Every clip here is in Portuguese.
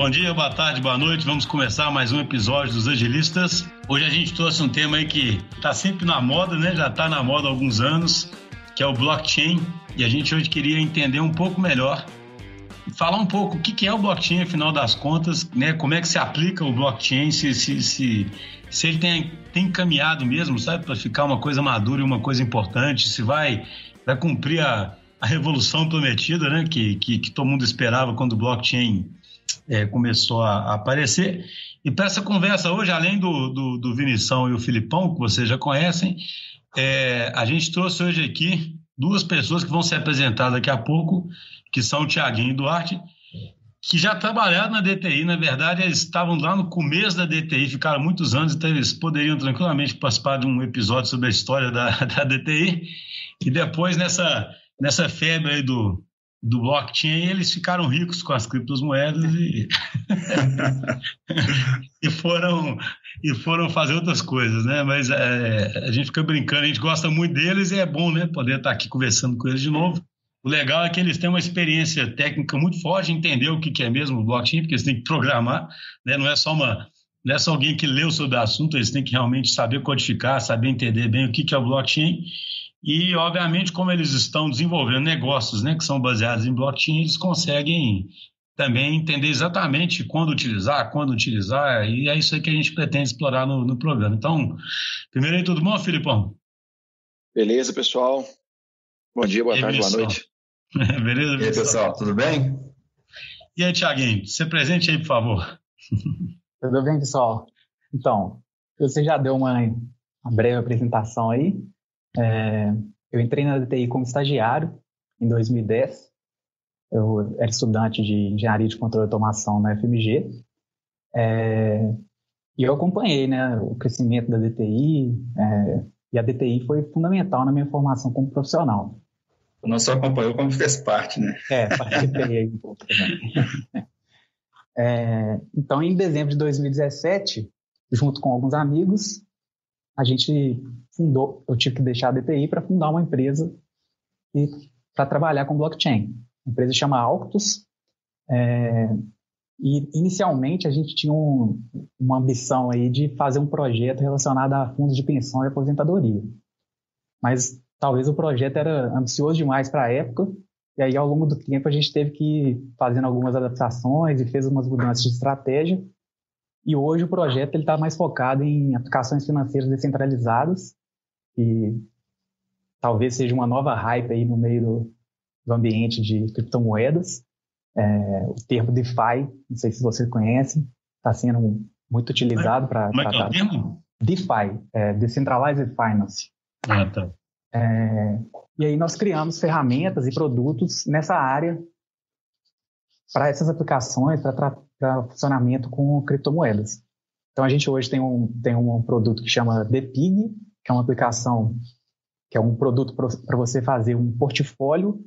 Bom dia, boa tarde, boa noite. Vamos começar mais um episódio dos Agilistas. Hoje a gente trouxe um tema aí que está sempre na moda, né? Já está na moda há alguns anos, que é o blockchain. E a gente hoje queria entender um pouco melhor, falar um pouco o que é o blockchain, afinal das contas, né? Como é que se aplica o blockchain, se, se, se, se ele tem, tem caminhado mesmo, sabe, para ficar uma coisa madura e uma coisa importante, se vai, vai cumprir a, a revolução prometida, né? Que, que, que todo mundo esperava quando o blockchain é, começou a, aparecer. E para essa conversa hoje, além do, do, do, Vinição e o Filipão, que vocês já conhecem, é, a gente trouxe hoje aqui duas pessoas que vão ser apresentadas daqui a pouco, que são o Tiaguinho e Duarte, que já trabalharam na DTI, na verdade, eles estavam lá no começo da DTI, ficaram muitos anos, então eles poderiam tranquilamente participar de um episódio sobre a história da, da DTI, e depois nessa, nessa febre aí do, do blockchain, eles ficaram ricos com as criptomoedas e, e foram e foram fazer outras coisas, né? Mas é, a gente fica brincando, a gente gosta muito deles e é bom, né? Poder estar aqui conversando com eles de novo. O legal é que eles têm uma experiência técnica muito forte, entender o que é mesmo o blockchain, porque eles têm que programar, né? Não é só uma não é só alguém que leu sobre o assunto, eles têm que realmente saber codificar, saber entender bem o que é o blockchain e, obviamente, como eles estão desenvolvendo negócios né, que são baseados em blockchain, eles conseguem também entender exatamente quando utilizar, quando utilizar, e é isso aí que a gente pretende explorar no, no programa. Então, primeiro aí, tudo bom, Filipão? Beleza, pessoal. Bom dia, boa e tarde, pessoal. boa noite. Beleza, e aí, pessoal, tudo bem? E aí, Tiaguinho, você presente aí, por favor. Tudo bem, pessoal? Então, você já deu uma, uma breve apresentação aí, é, eu entrei na DTI como estagiário em 2010. Eu era estudante de engenharia de controle e automação na FMG. É, e eu acompanhei né, o crescimento da DTI, é, e a DTI foi fundamental na minha formação como profissional. Não só acompanhou, como fez parte, né? É, participei aí um pouco também. É, então, em dezembro de 2017, junto com alguns amigos, a gente fundou, eu tive que deixar a DTI para fundar uma empresa para trabalhar com blockchain. A empresa chama Alctus. É, e inicialmente a gente tinha um, uma ambição aí de fazer um projeto relacionado a fundos de pensão e aposentadoria. Mas talvez o projeto era ambicioso demais para a época, e aí ao longo do tempo a gente teve que ir fazendo algumas adaptações e fez umas mudanças de estratégia. E hoje o projeto está mais focado em aplicações financeiras descentralizadas que talvez seja uma nova hype aí no meio do, do ambiente de criptomoedas. É, o termo DeFi, não sei se você conhece, está sendo muito utilizado para é é o termo? DeFi, é, Decentralized Finance. Ah, tá. É, e aí nós criamos ferramentas e produtos nessa área para essas aplicações, para funcionamento com criptomoedas. Então a gente hoje tem um, tem um produto que chama DePig, que é uma aplicação, que é um produto para você fazer um portfólio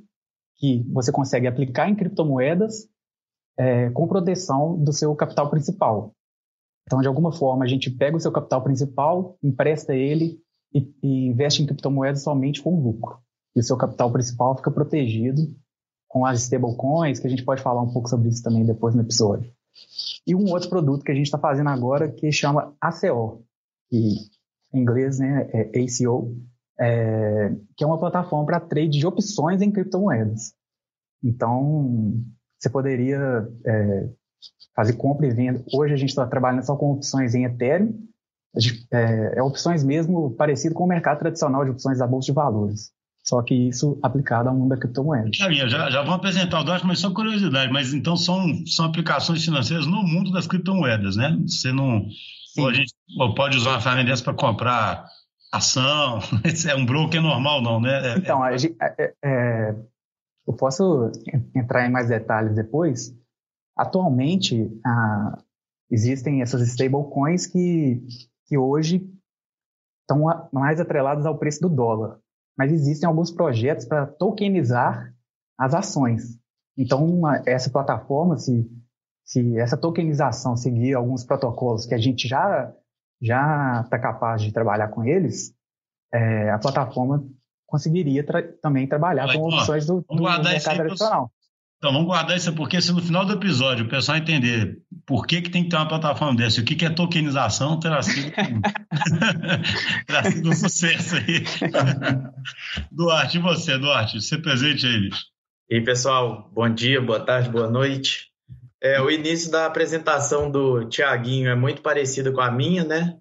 que você consegue aplicar em criptomoedas é, com proteção do seu capital principal. Então, de alguma forma, a gente pega o seu capital principal, empresta ele e, e investe em criptomoedas somente com lucro. E o seu capital principal fica protegido com as stablecoins, que a gente pode falar um pouco sobre isso também depois no episódio. E um outro produto que a gente está fazendo agora que chama ACO, que em inglês, né, é ACO, é, que é uma plataforma para trade de opções em criptomoedas. Então, você poderia é, fazer compra e venda. Hoje a gente está trabalhando só com opções em Ethereum, é, é, opções mesmo parecido com o mercado tradicional de opções da bolsa de valores. Só que isso aplicado ao mundo da criptomoeda. Já, já, já vamos apresentar o DOT, mas só curiosidade. Mas então são, são aplicações financeiras no mundo das criptomoedas, né? Você não, Sim. a gente pode usar uma ferramenta dessa para comprar ação, é um broker normal, não, né? É, então, é... É, é, eu posso entrar em mais detalhes depois. Atualmente, ah, existem essas stablecoins que, que hoje estão mais atreladas ao preço do dólar. Mas existem alguns projetos para tokenizar as ações. Então, uma, essa plataforma, se se essa tokenização seguir alguns protocolos que a gente já já está capaz de trabalhar com eles, é, a plataforma conseguiria tra também trabalhar com opções do, do mercado tradicional. Então vamos guardar isso, porque se no final do episódio o pessoal entender por que, que tem que ter uma plataforma dessa, o que, que é tokenização, terá sido, terá sido um sucesso aí. Duarte, e você, Duarte? Você presente aí, bicho. E aí, pessoal, bom dia, boa tarde, boa noite. É, o início da apresentação do Tiaguinho é muito parecido com a minha, né?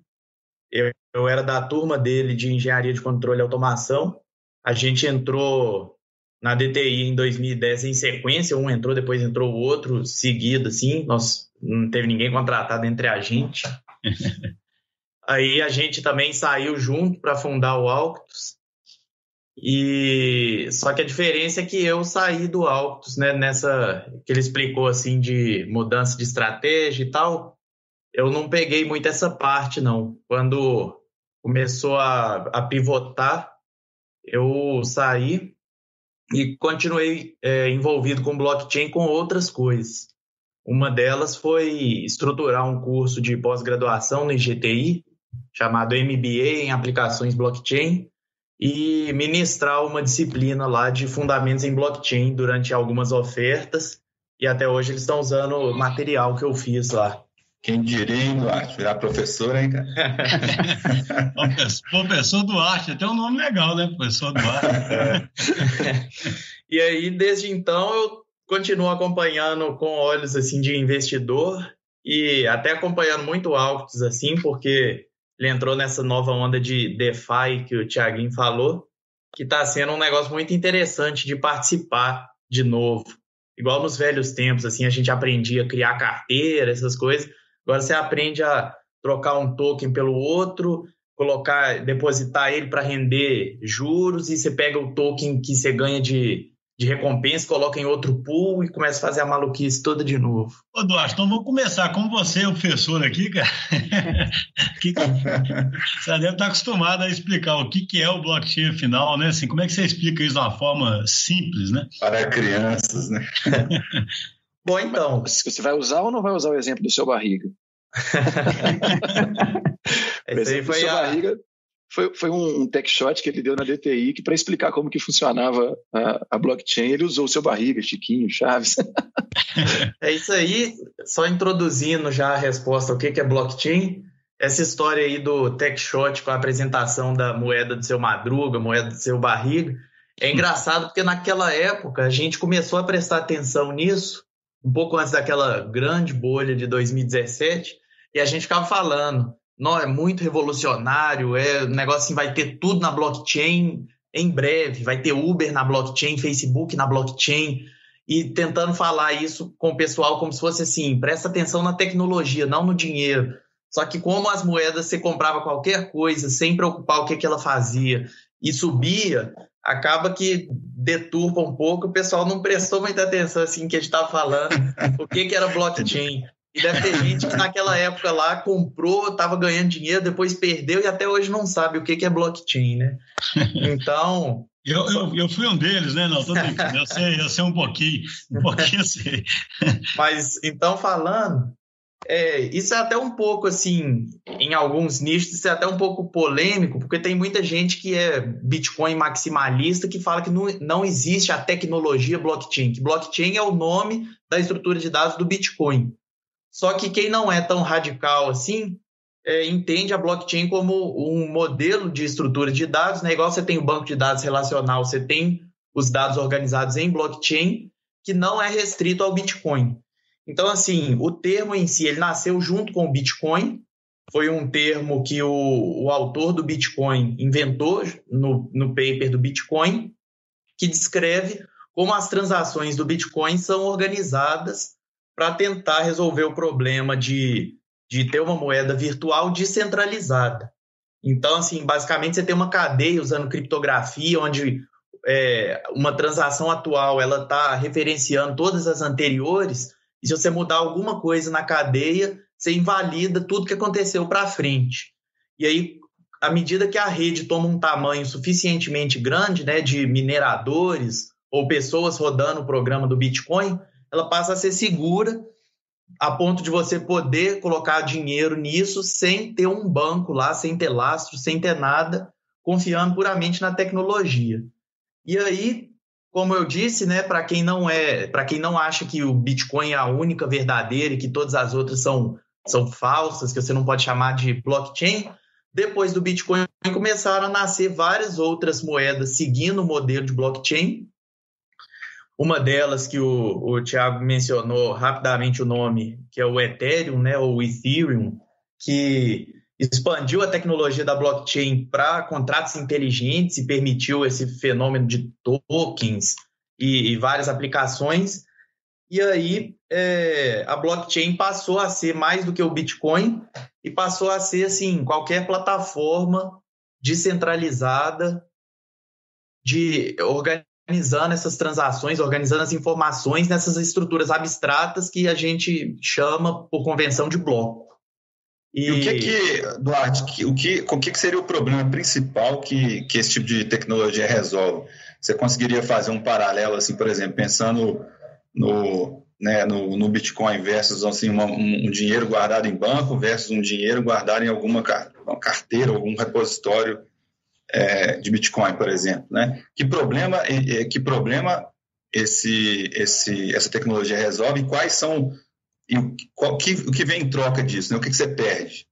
Eu, eu era da turma dele de Engenharia de Controle e Automação. A gente entrou na DTI em 2010 em sequência, um entrou, depois entrou o outro, seguido, assim, nós não teve ninguém contratado entre a gente. Aí a gente também saiu junto para fundar o Alctus. E só que a diferença é que eu saí do Alctus, né, nessa que ele explicou assim de mudança de estratégia e tal. Eu não peguei muito essa parte não. Quando começou a, a pivotar, eu saí e continuei é, envolvido com blockchain com outras coisas. Uma delas foi estruturar um curso de pós-graduação no IGTI, chamado MBA em Aplicações Blockchain, e ministrar uma disciplina lá de fundamentos em blockchain durante algumas ofertas. E até hoje eles estão usando o material que eu fiz lá. Quem diria, hein, Duarte? Virar professor, hein, cara? professor Duarte, até um nome legal, né? Professor Duarte. E aí, desde então, eu continuo acompanhando com olhos assim de investidor e até acompanhando muito altos, assim, porque ele entrou nessa nova onda de DeFi que o Thiaguinho falou, que está sendo um negócio muito interessante de participar de novo. Igual nos velhos tempos, assim, a gente aprendia a criar carteira, essas coisas. Agora você aprende a trocar um token pelo outro, colocar, depositar ele para render juros e você pega o token que você ganha de, de recompensa, coloca em outro pool e começa a fazer a maluquice toda de novo. Ô, Duarte, então vamos começar com você, o professor aqui, cara. que, você deve estar acostumado a explicar o que, que é o blockchain final, né? Assim, como é que você explica isso de uma forma simples, né? Para crianças, né? Bom, então. Você vai usar ou não vai usar o exemplo do seu barriga? Esse aí foi a... barriga foi, foi um, tech shot que ele deu na DTI que para explicar como que funcionava a, a, blockchain, ele usou o seu barriga, Chiquinho, Chaves. é isso aí, só introduzindo já a resposta ao que, que é blockchain. Essa história aí do tech shot com a apresentação da moeda do seu Madruga, moeda do seu barriga, é engraçado porque naquela época a gente começou a prestar atenção nisso um pouco antes daquela grande bolha de 2017, e a gente ficava falando, não, é muito revolucionário, é um negócio assim, vai ter tudo na blockchain em breve, vai ter Uber na blockchain, Facebook na blockchain, e tentando falar isso com o pessoal como se fosse assim, presta atenção na tecnologia, não no dinheiro. Só que como as moedas você comprava qualquer coisa sem preocupar o que, que ela fazia e subia, acaba que deturpa um pouco, o pessoal não prestou muita atenção assim que a gente estava falando, o que, que era blockchain. E deve ter gente que naquela época lá comprou, estava ganhando dinheiro, depois perdeu e até hoje não sabe o que, que é blockchain, né? Então. Eu, eu, eu fui um deles, né? Não, tô brincando. Eu sei, eu sei um pouquinho, um pouquinho eu sei. Mas, então, falando, é, isso é até um pouco assim, em alguns nichos, isso é até um pouco polêmico, porque tem muita gente que é Bitcoin maximalista que fala que não, não existe a tecnologia blockchain, que blockchain é o nome da estrutura de dados do Bitcoin. Só que quem não é tão radical assim é, entende a blockchain como um modelo de estrutura de dados, né? igual você tem o banco de dados relacional, você tem os dados organizados em blockchain, que não é restrito ao Bitcoin. Então, assim, o termo em si, ele nasceu junto com o Bitcoin, foi um termo que o, o autor do Bitcoin inventou no, no paper do Bitcoin, que descreve como as transações do Bitcoin são organizadas para tentar resolver o problema de, de ter uma moeda virtual descentralizada. Então, assim, basicamente você tem uma cadeia usando criptografia, onde é, uma transação atual ela está referenciando todas as anteriores, e se você mudar alguma coisa na cadeia, você invalida tudo que aconteceu para frente. E aí, à medida que a rede toma um tamanho suficientemente grande, né, de mineradores ou pessoas rodando o programa do Bitcoin, ela passa a ser segura a ponto de você poder colocar dinheiro nisso sem ter um banco lá, sem ter lastro, sem ter nada, confiando puramente na tecnologia. E aí, como eu disse, né, para quem não é, para quem não acha que o Bitcoin é a única verdadeira e que todas as outras são, são falsas, que você não pode chamar de blockchain, depois do Bitcoin começaram a nascer várias outras moedas seguindo o modelo de blockchain. Uma delas que o, o Thiago mencionou rapidamente o nome, que é o Ethereum, né, ou Ethereum, que expandiu a tecnologia da blockchain para contratos inteligentes e permitiu esse fenômeno de tokens e, e várias aplicações. E aí é, a blockchain passou a ser mais do que o Bitcoin e passou a ser assim qualquer plataforma descentralizada de organizando essas transações, organizando as informações nessas estruturas abstratas que a gente chama por convenção de bloco. E, e o que que, Duarte, o que, o que seria o problema principal que, que esse tipo de tecnologia resolve? Você conseguiria fazer um paralelo, assim, por exemplo, pensando no, né, no, no Bitcoin versus assim, uma, um, um, dinheiro guardado em banco versus um dinheiro guardado em alguma carteira, algum repositório é, de Bitcoin, por exemplo. Né? Que problema, que problema esse, esse, essa tecnologia resolve e quais são e o, qual, que, o que vem em troca disso? Né? O que, que você perde?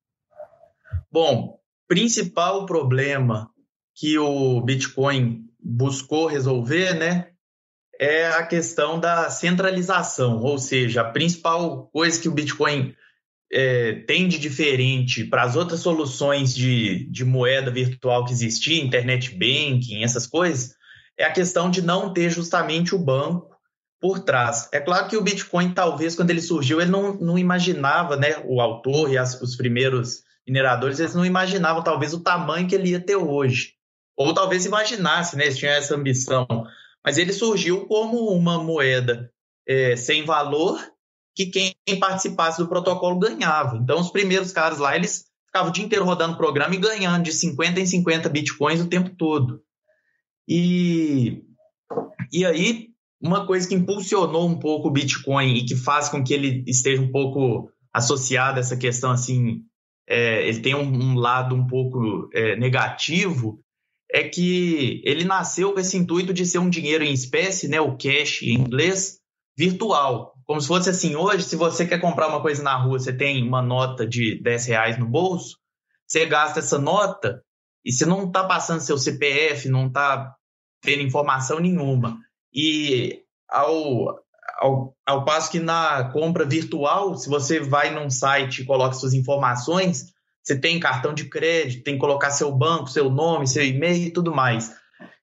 Bom, principal problema que o Bitcoin buscou resolver, né, é a questão da centralização, ou seja, a principal coisa que o Bitcoin é, tem de diferente para as outras soluções de, de moeda virtual que existia, internet banking, essas coisas, é a questão de não ter justamente o banco por trás. É claro que o Bitcoin, talvez, quando ele surgiu, ele não, não imaginava, né, o autor e as, os primeiros mineradores, eles não imaginavam, talvez, o tamanho que ele ia ter hoje. Ou talvez imaginasse, né, eles tinham essa ambição. Mas ele surgiu como uma moeda é, sem valor que quem participasse do protocolo ganhava. Então, os primeiros caras lá, eles ficavam o dia inteiro rodando o programa e ganhando de 50 em 50 bitcoins o tempo todo. E, e aí, uma coisa que impulsionou um pouco o Bitcoin e que faz com que ele esteja um pouco associado a essa questão assim, é, ele tem um, um, lado um pouco é, negativo, é que ele nasceu com esse intuito de ser um dinheiro em espécie, né, o cash em inglês, virtual. Como se fosse assim, hoje, se você quer comprar uma coisa na rua, você tem uma nota de 10 reais no bolso, você gasta essa nota e você não está passando seu CPF, não está tendo informação nenhuma. E ao, ao, ao passo que na compra virtual, se você vai num site e coloca suas informações, você tem cartão de crédito, tem que colocar seu banco, seu nome, seu e-mail e tudo mais.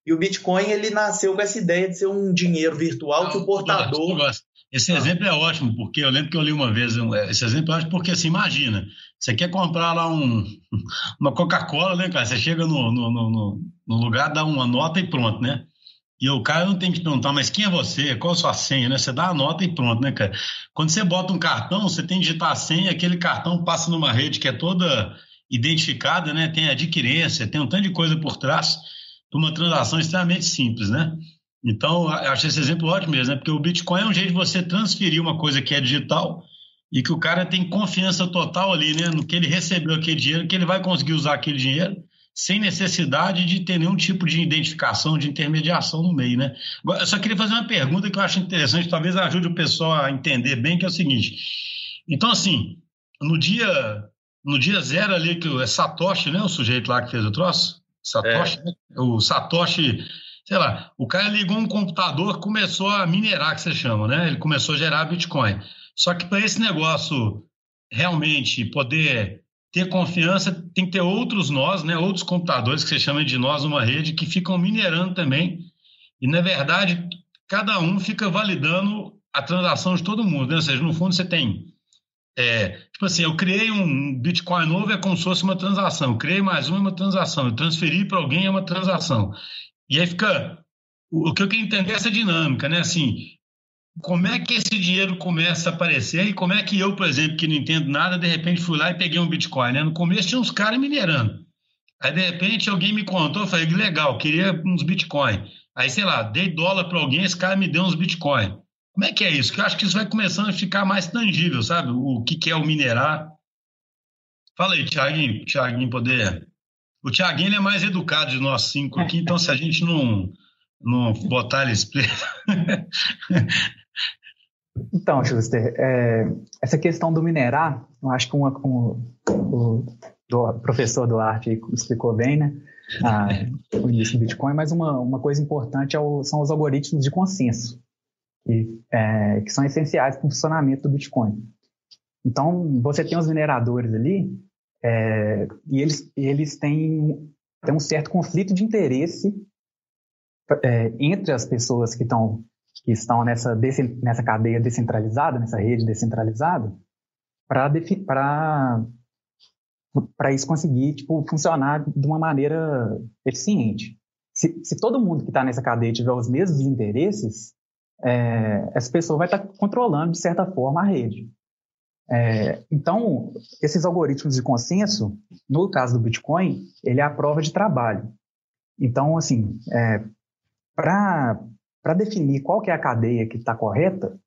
E o Bitcoin ele nasceu com essa ideia de ser um dinheiro virtual que o portador. Esse ah. exemplo é ótimo, porque eu lembro que eu li uma vez esse exemplo, eu acho porque assim, imagina, você quer comprar lá um, uma Coca-Cola, né, cara? Você chega no, no, no, no lugar, dá uma nota e pronto, né? E o cara não tem que perguntar, mas quem é você? Qual a sua senha, né? Você dá a nota e pronto, né, cara? Quando você bota um cartão, você tem que digitar a senha, aquele cartão passa numa rede que é toda identificada, né? Tem adquirência, tem um tanto de coisa por trás de uma transação extremamente simples, né? Então, acho esse exemplo ótimo mesmo, né? Porque o Bitcoin é um jeito de você transferir uma coisa que é digital e que o cara tem confiança total ali, né? No que ele recebeu aquele dinheiro, que ele vai conseguir usar aquele dinheiro sem necessidade de ter nenhum tipo de identificação, de intermediação no meio, né? Eu só queria fazer uma pergunta que eu acho interessante, talvez ajude o pessoal a entender bem, que é o seguinte. Então, assim, no dia no dia zero ali, que é Satoshi, né? O sujeito lá que fez o troço? Satoshi, é. né? O Satoshi, sei lá, o cara ligou um computador, começou a minerar, que você chama, né? Ele começou a gerar Bitcoin. Só que para esse negócio realmente poder ter confiança, tem que ter outros nós, né, outros computadores que você chama de nós numa rede que ficam minerando também. E na verdade, cada um fica validando a transação de todo mundo, né? Ou seja, no fundo você tem é, tipo assim, eu criei um Bitcoin novo, é como se fosse uma transação. Eu criei mais uma, é uma transação. Eu transferi para alguém, é uma transação. E aí fica. O que eu quero entender é essa dinâmica, né? Assim, como é que esse dinheiro começa a aparecer e como é que eu, por exemplo, que não entendo nada, de repente fui lá e peguei um Bitcoin, né? No começo tinha uns caras minerando. Aí, de repente, alguém me contou, eu falei, legal, queria uns Bitcoin. Aí, sei lá, dei dólar para alguém, esse cara me deu uns Bitcoin. Como é que é isso? Eu acho que isso vai começando a ficar mais tangível, sabe? O que, que é o minerar. Fala aí, Tiaguinho, Tiaguinho poder... O Tiaguinho é mais educado de nós cinco aqui, então se a gente não não botar eles Então, Schuster, é, essa questão do minerar, eu acho que uma, um, o, professor Duarte explicou bem, né? Ah, o início do Bitcoin, mas uma, uma coisa importante é o, são os algoritmos de consenso, que, é, que são essenciais para o funcionamento do Bitcoin. Então, você tem os mineradores ali, é, e eles, eles têm, têm um certo conflito de interesse é, entre as pessoas que estão que estão nessa, nessa cadeia descentralizada, nessa rede descentralizada, para isso conseguir tipo, funcionar de uma maneira eficiente. Se, se todo mundo que está nessa cadeia tiver os mesmos interesses, é, essa pessoa vai estar tá controlando, de certa forma, a rede. É, então, esses algoritmos de consenso, no caso do Bitcoin, ele é a prova de trabalho. Então, assim, é, para definir qual que é a cadeia que está correta,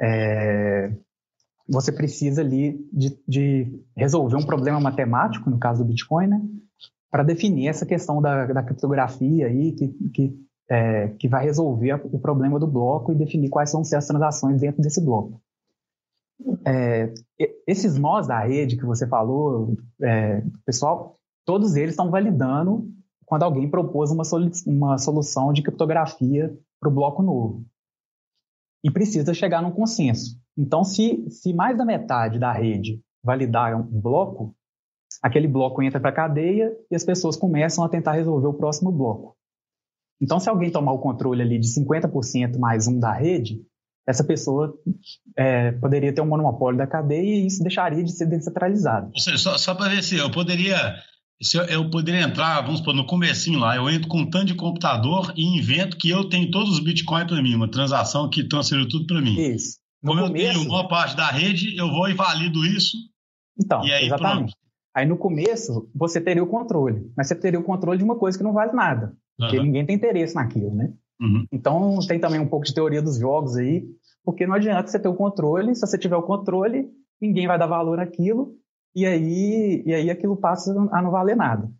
é, você precisa ali de, de, resolver um problema matemático, no caso do Bitcoin, né, para definir essa questão da, da criptografia aí, que, que, é, que vai resolver o problema do bloco e definir quais são as transações dentro desse bloco. É, esses nós da rede que você falou, é, pessoal, todos eles estão validando quando alguém propôs uma, solu uma solução de criptografia para o bloco novo. E precisa chegar num consenso. Então, se, se mais da metade da rede validar um bloco, aquele bloco entra para a cadeia e as pessoas começam a tentar resolver o próximo bloco. Então, se alguém tomar o controle ali de 50% mais um da rede, essa pessoa é, poderia ter um monopólio da cadeia e isso deixaria de ser descentralizado. Ou seja, só, só para ver se eu poderia eu, eu, poderia entrar, vamos supor, no comecinho lá, eu entro com um tanto de computador e invento que eu tenho todos os bitcoins para mim, uma transação que transferiu tudo para mim. Isso. No Como começo... eu tenho uma parte da rede, eu vou e valido isso. Então, aí, exatamente. Pronto. Aí no começo, você teria o controle, mas você teria o controle de uma coisa que não vale nada, porque uhum. ninguém tem interesse naquilo, né? Uhum. Então, tem também um pouco de teoria dos jogos aí, porque não adianta você ter o controle, se você tiver o controle, ninguém vai dar valor naquilo, e aí, e aí aquilo passa a não valer nada.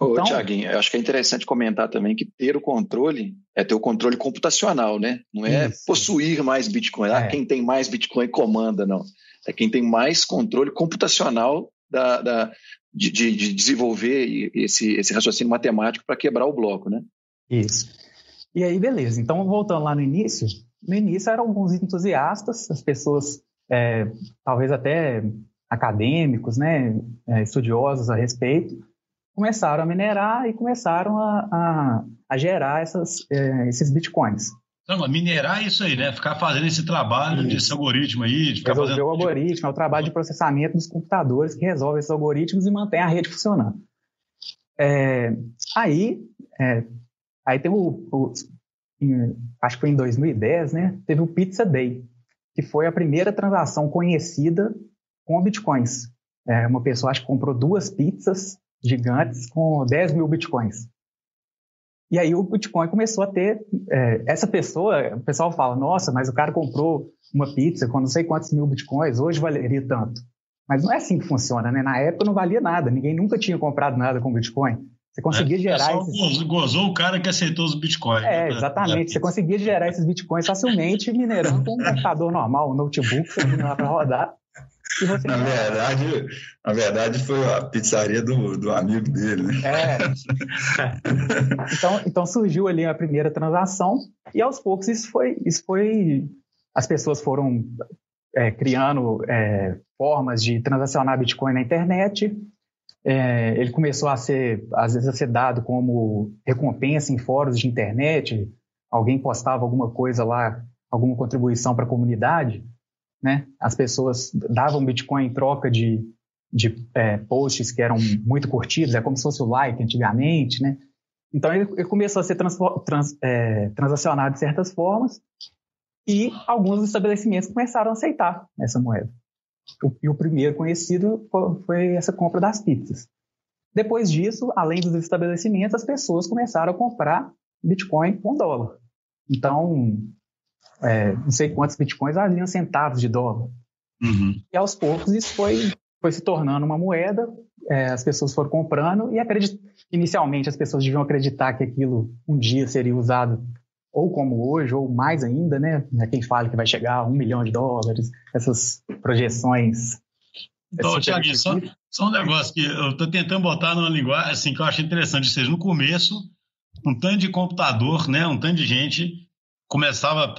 Ô, então, Tiaguinho, eu acho que é interessante comentar também que ter o controle é ter o controle computacional, né? Não é isso. possuir mais Bitcoin. Ah, é. quem tem mais Bitcoin comanda, não. É quem tem mais controle computacional da, da de, de, desenvolver esse, esse raciocínio matemático para quebrar o bloco, né? Isso. E aí, beleza. Então, voltando lá no início, no início eram alguns entusiastas, as pessoas, é, talvez até acadêmicos, né, é, estudiosos a respeito, começaram a minerar e começaram a, a, a gerar essas, é, esses bitcoins. Então, minerar é isso aí, né? Ficar fazendo esse trabalho isso. desse algoritmo aí. De ficar Resolver fazendo... o algoritmo, é o trabalho de processamento dos computadores que resolve esses algoritmos e mantém a rede funcionando. É, aí, é, Aí tem o, o em, acho que foi em 2010, né? Teve o Pizza Day, que foi a primeira transação conhecida com bitcoins. É, uma pessoa acho que comprou duas pizzas gigantes com 10 mil bitcoins. E aí o Bitcoin começou a ter. É, essa pessoa, o pessoal fala, nossa, mas o cara comprou uma pizza com não sei quantos mil bitcoins, hoje valeria tanto. Mas não é assim que funciona, né? Na época não valia nada, ninguém nunca tinha comprado nada com Bitcoin. Você conseguia é, gerar esses... Gozou, gozou o cara que aceitou os bitcoins. É, né? exatamente. É. Você conseguia gerar esses bitcoins facilmente minerando com um computador normal, um notebook, você lá para rodar. Na verdade, na verdade foi a pizzaria do, do amigo dele, né? É. Então, então surgiu ali a primeira transação e aos poucos isso foi, isso foi as pessoas foram é, criando é, formas de transacionar Bitcoin na internet é, ele começou a ser, às vezes, a ser dado como recompensa em fóruns de internet. Alguém postava alguma coisa lá, alguma contribuição para a comunidade, né? As pessoas davam Bitcoin em troca de, de é, posts que eram muito curtidos, é como se fosse o like antigamente, né? Então ele, ele começou a ser trans, trans, é, transacionado de certas formas e alguns estabelecimentos começaram a aceitar essa moeda. E o primeiro conhecido foi essa compra das pizzas. Depois disso, além dos estabelecimentos, as pessoas começaram a comprar Bitcoin com dólar. Então, é, não sei quantos Bitcoins valiam centavos de dólar. Uhum. E aos poucos isso foi, foi se tornando uma moeda, é, as pessoas foram comprando e acredit... inicialmente as pessoas deviam acreditar que aquilo um dia seria usado ou como hoje, ou mais ainda, né? Quem fala que vai chegar a um milhão de dólares, essas projeções. Então, Tiago, só, só, um negócio que eu estou tentando botar numa linguagem assim, que eu acho interessante, ou seja, no começo, um tanto de computador, né, um tanto de gente começava,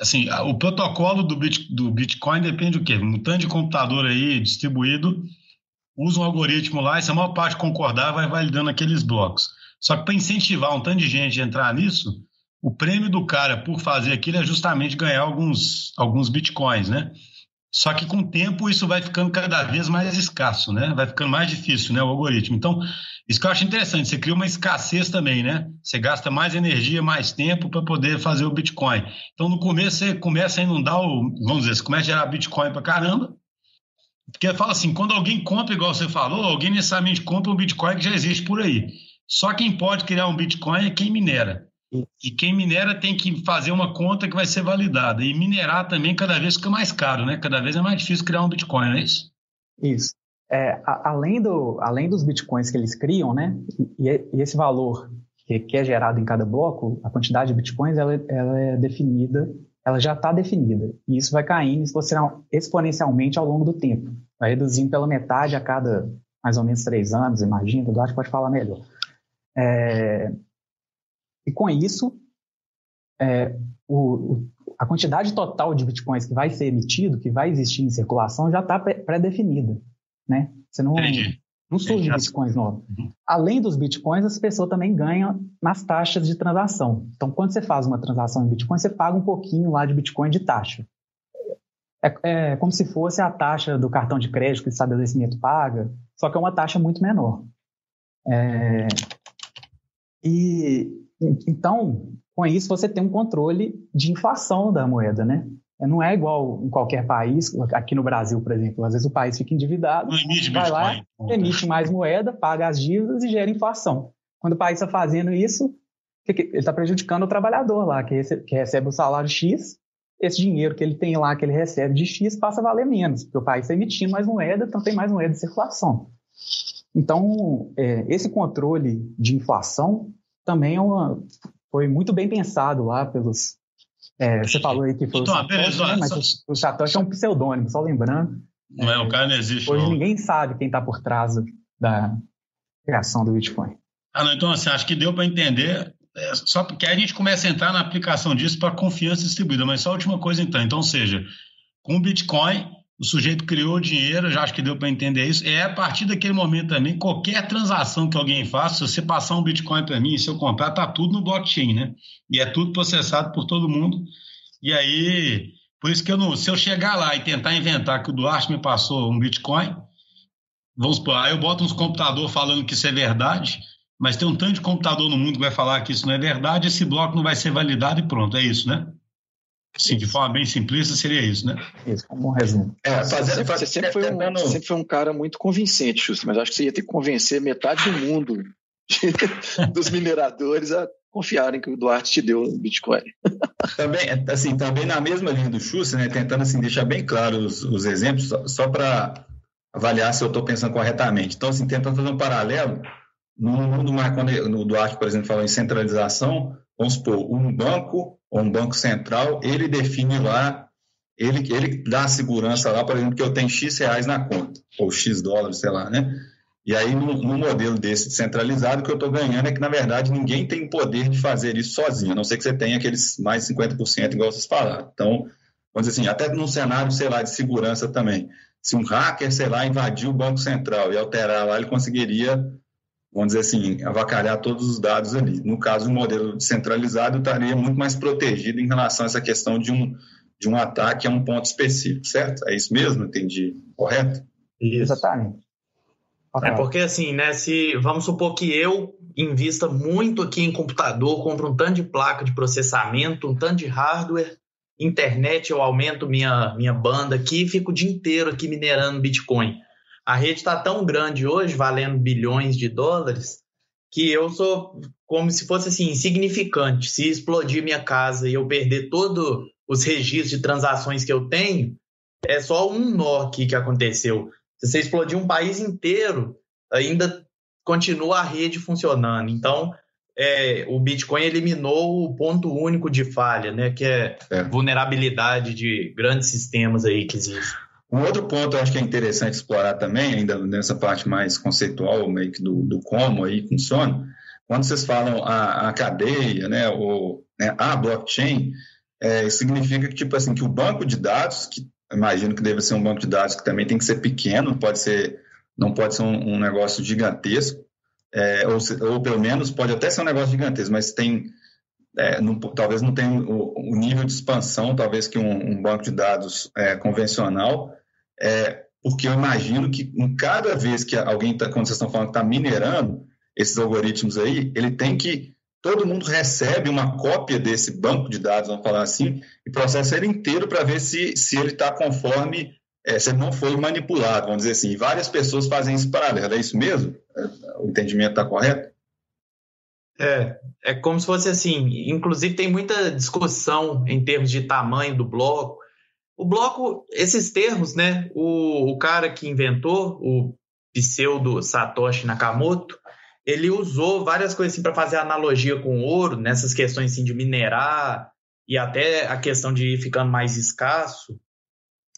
assim, o protocolo do, Bit, do Bitcoin depende do quê? Um tanto de computador aí distribuído, usa um algoritmo lá, e se a maior parte concordar, vai validando aqueles blocos. Só que para incentivar um tanto de gente a entrar nisso, o prêmio do cara por fazer aquilo é justamente ganhar alguns, alguns bitcoins, né? Só que com o tempo isso vai ficando cada vez mais escasso, né? Vai ficando mais difícil, né? O algoritmo. Então, isso que eu acho interessante, você cria uma escassez também, né? Você gasta mais energia, mais tempo para poder fazer o Bitcoin. Então, no começo, você começa a inundar o. Vamos dizer, você começa a gerar Bitcoin para caramba. Porque fala assim: quando alguém compra, igual você falou, alguém necessariamente compra um Bitcoin que já existe por aí. Só quem pode criar um Bitcoin é quem minera. E quem minera tem que fazer uma conta que vai ser validada. E minerar também cada vez fica mais caro, né? Cada vez é mais difícil criar um Bitcoin, não é isso? Isso. É, a, além, do, além dos Bitcoins que eles criam, né? E, e esse valor que, que, é gerado em cada bloco, a quantidade de Bitcoins, ela, ela é definida, ela já está definida. E isso vai caindo exponencialmente ao longo do tempo. Vai reduzindo pela metade a cada mais ou menos três anos, imagina. O pode falar melhor. É, e com isso, é, o, a quantidade total de bitcoins que vai ser emitido, que vai existir em circulação, já está pré-definida. Né? Você não, não surge Entendi. bitcoins novos. Uhum. Além dos bitcoins, as pessoas também ganham nas taxas de transação. Então, quando você faz uma transação em bitcoin, você paga um pouquinho lá de bitcoin de taxa. É, é como se fosse a taxa do cartão de crédito que o estabelecimento paga, só que é uma taxa muito menor. É, e então, com isso, você tem um controle de inflação da moeda, né? Não é igual em qualquer país, aqui no Brasil, por exemplo. Às vezes o país fica endividado, vai lá, emite mais moeda, paga as dívidas e gera inflação. Quando o país está fazendo isso, ele está prejudicando o trabalhador lá, que recebe, que recebe o salário X, esse dinheiro que ele tem lá, que ele recebe de X, passa a valer menos, porque o país está emitindo mais moeda, então tem mais moeda de circulação. Então, é, esse controle de inflação também é uma, foi muito bem pensado lá pelos. É, você falou aí que foi então, o Satoshi, né? mas só... o Satoshi é um pseudônimo, só lembrando. Não é, o cara não existe. Hoje não. ninguém sabe quem está por trás da criação do Bitcoin. Ah, não, então assim, acho que deu para entender. É, só porque a gente começa a entrar na aplicação disso para confiança distribuída, mas só a última coisa então. Então, ou seja, com o Bitcoin, o sujeito criou dinheiro, já acho que deu para entender isso. É a partir daquele momento também, qualquer transação que alguém faça, se você passar um Bitcoin para mim, se eu comprar, tá tudo no blockchain, né? E é tudo processado por todo mundo. E aí, por isso que eu não, se eu chegar lá e tentar inventar que o Duarte me passou um Bitcoin, vamos supor, aí eu boto uns computador falando que isso é verdade, mas tem um tanto de computador no mundo que vai falar que isso não é verdade, esse bloco não vai ser validado e pronto, é isso, né? Sim, de forma bem simplista seria isso, né? Isso, um bom resumo. É, fazer, você, sempre foi um, sempre foi um cara muito convincente, Justo, mas acho que você ia ter que convencer metade do mundo de, dos mineradores a confiarem que o Duarte te deu o Bitcoin. Também, assim, também na mesma linha do Schuster, né, tentando assim, deixar bem claro os, os exemplos, só, só para avaliar se eu estou pensando corretamente. Então, assim, tentando fazer um paralelo, no mundo mais, quando no Duarte, por exemplo, falou em centralização, vamos supor, um banco ou um banco central, ele define lá, ele, ele dá a segurança lá, por exemplo, que eu tenho X reais na conta, ou X dólares, sei lá, né? E aí, no modelo desse descentralizado, o que eu estou ganhando é que, na verdade, ninguém tem poder de fazer isso sozinho, a não ser que você tenha aqueles mais 50%, igual vocês falaram. Então, vamos dizer assim, até num cenário, sei lá, de segurança também. Se um hacker, sei lá, invadir o Banco Central e alterar lá, ele conseguiria vamos dizer assim, avacalhar todos os dados ali. No caso, o modelo descentralizado estaria muito mais protegido em relação a essa questão de um, de um ataque a um ponto específico, certo? É isso mesmo? Entendi. Correto? Isso. Exatamente. É porque assim, né? Se vamos supor que eu invista muito aqui em computador, compro um tanto de placa de processamento, um tanto de hardware, internet, eu aumento minha, minha banda aqui e fico o dia inteiro aqui minerando Bitcoin. A rede está tão grande hoje, valendo bilhões de dólares, que eu sou como se fosse assim, insignificante. Se explodir minha casa e eu perder todos os registros de transações que eu tenho, é só um nó aqui que aconteceu. Se você explodir um país inteiro, ainda continua a rede funcionando. Então, é, o Bitcoin eliminou o ponto único de falha, né? Que é, é. vulnerabilidade de grandes sistemas aí que existem. Um outro ponto eu acho que é interessante explorar também, ainda nessa parte mais conceitual, meio que do, do como aí funciona, quando vocês falam a, a cadeia, né, ou né, a blockchain, é, significa que, tipo assim, que o banco de dados, que imagino que deve ser um banco de dados que também tem que ser pequeno, pode ser, não pode ser um, um negócio gigantesco, é, ou, ou, pelo menos pode até ser um negócio gigantesco, mas tem é, não, talvez não tenha o, o, nível de expansão, talvez que um, um banco de dados é, convencional, é, porque eu imagino que em cada vez que alguém, tá, quando vocês estão falando que está minerando esses algoritmos aí, ele tem que, todo mundo recebe uma cópia desse banco de dados, vamos falar assim, e processa ele inteiro para ver se, se ele está conforme, é, se ele não foi manipulado, vamos dizer assim. E várias pessoas fazem isso paralelo, é isso mesmo? O entendimento está correto? É, é como se fosse assim. Inclusive, tem muita discussão em termos de tamanho do bloco, o bloco, esses termos, né? O, o cara que inventou, o pseudo Satoshi Nakamoto, ele usou várias coisas assim para fazer analogia com ouro, nessas questões assim, de minerar e até a questão de ir ficando mais escasso.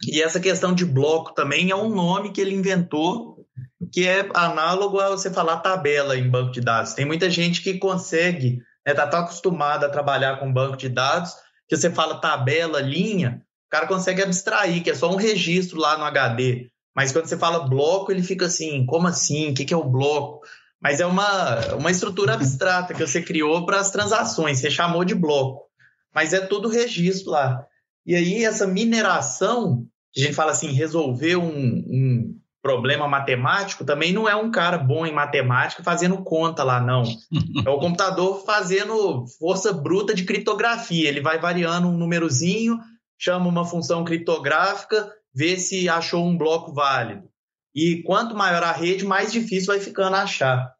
E essa questão de bloco também é um nome que ele inventou, que é análogo a você falar tabela em banco de dados. Tem muita gente que consegue, está né, tá tão acostumada a trabalhar com banco de dados, que você fala tabela, linha, cara consegue abstrair, que é só um registro lá no HD. Mas quando você fala bloco, ele fica assim, como assim? O que, que é o bloco? Mas é uma, uma estrutura abstrata que você criou para as transações, você chamou de bloco. Mas é tudo registro lá. E aí, essa mineração, que a gente fala assim, resolver um, um problema matemático, também não é um cara bom em matemática fazendo conta lá, não. É o computador fazendo força bruta de criptografia. Ele vai variando um númerozinho, chama uma função criptográfica, vê se achou um bloco válido. E quanto maior a rede, mais difícil vai ficando achar.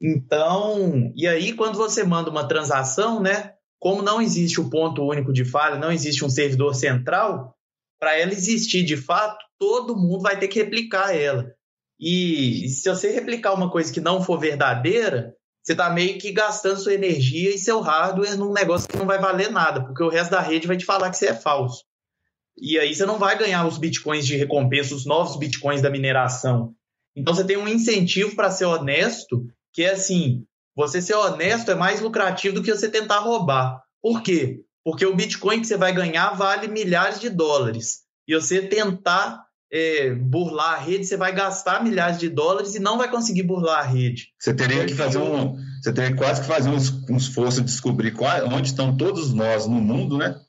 Então, e aí quando você manda uma transação, né, como não existe o ponto único de falha, não existe um servidor central, para ela existir de fato, todo mundo vai ter que replicar ela. E se você replicar uma coisa que não for verdadeira, você está meio que gastando sua energia e seu hardware num negócio que não vai valer nada, porque o resto da rede vai te falar que você é falso. E aí você não vai ganhar os bitcoins de recompensa, os novos bitcoins da mineração. Então você tem um incentivo para ser honesto, que é assim: você ser honesto é mais lucrativo do que você tentar roubar. Por quê? Porque o bitcoin que você vai ganhar vale milhares de dólares. E você tentar é, burlar a rede, você vai gastar milhares de dólares e não vai conseguir burlar a rede. Você teria que fazer um. Você teria quase que fazer um, esforço de descobrir qual, onde estão todos nós no mundo, né?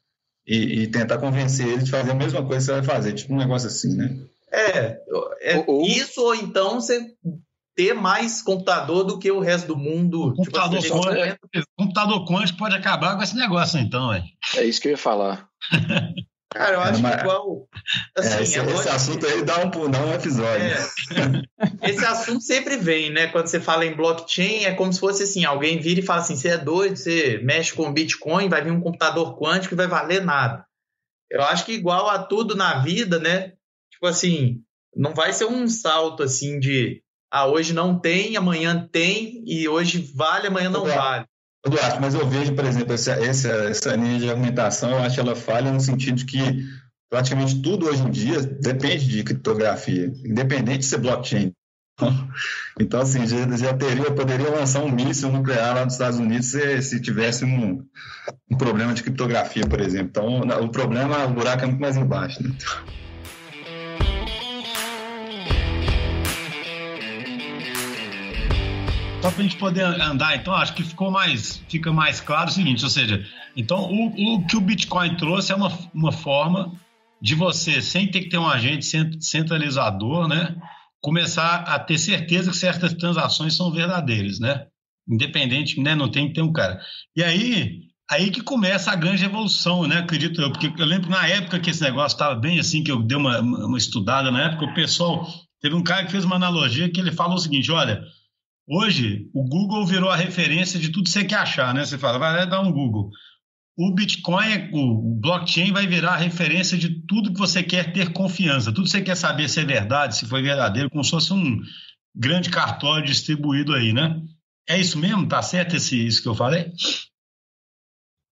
E, e, tentar convencer eles de fazer a mesma coisa que você vai fazer, tipo um negócio assim, né? É, é ou, isso ou então você ter mais computador do que o resto do mundo. Tipo, computador, tipo, quântico, é, computador quântico pode acabar com esse negócio, então, é. É isso que eu ia falar. Cara, eu acho que igual. Assim, é, esse, esse assunto aí dá um, dá um episódio. É. esse assunto sempre vem, né? Quando você fala em blockchain, é como se fosse assim: alguém vira e fala assim: você é doido, você mexe com Bitcoin, vai vir um computador quântico e vai valer nada. Eu acho que igual a tudo na vida, né? Tipo assim, não vai ser um salto assim de ah, hoje não tem, amanhã tem, e hoje vale, amanhã não vale. Eduardo, mas eu vejo, por exemplo, essa, essa, essa linha de argumentação, eu acho ela falha no sentido de que praticamente tudo hoje em dia depende de criptografia, independente de ser blockchain. Então, assim, já, já teria, poderia lançar um míssil nuclear lá nos Estados Unidos se, se tivesse um, um problema de criptografia, por exemplo. Então, o problema, o buraco é muito mais embaixo. Né? Só para a gente poder andar, então, acho que ficou mais, fica mais claro o seguinte, ou seja, então o, o que o Bitcoin trouxe é uma, uma forma de você, sem ter que ter um agente centralizador, né, começar a ter certeza que certas transações são verdadeiras, né? Independente, né, não tem que ter um cara. E aí, aí que começa a grande evolução, né? Acredito eu, porque eu lembro na época que esse negócio estava bem assim, que eu dei uma, uma estudada na época, o pessoal teve um cara que fez uma analogia que ele falou o seguinte: olha, Hoje, o Google virou a referência de tudo que você quer achar, né? Você fala, vai dar um Google. o Bitcoin, o blockchain vai virar a referência de tudo que você quer ter confiança, tudo que você quer saber se é verdade, se foi verdadeiro, como se fosse um grande cartório distribuído aí, né? É isso mesmo? Tá certo esse, isso que eu falei?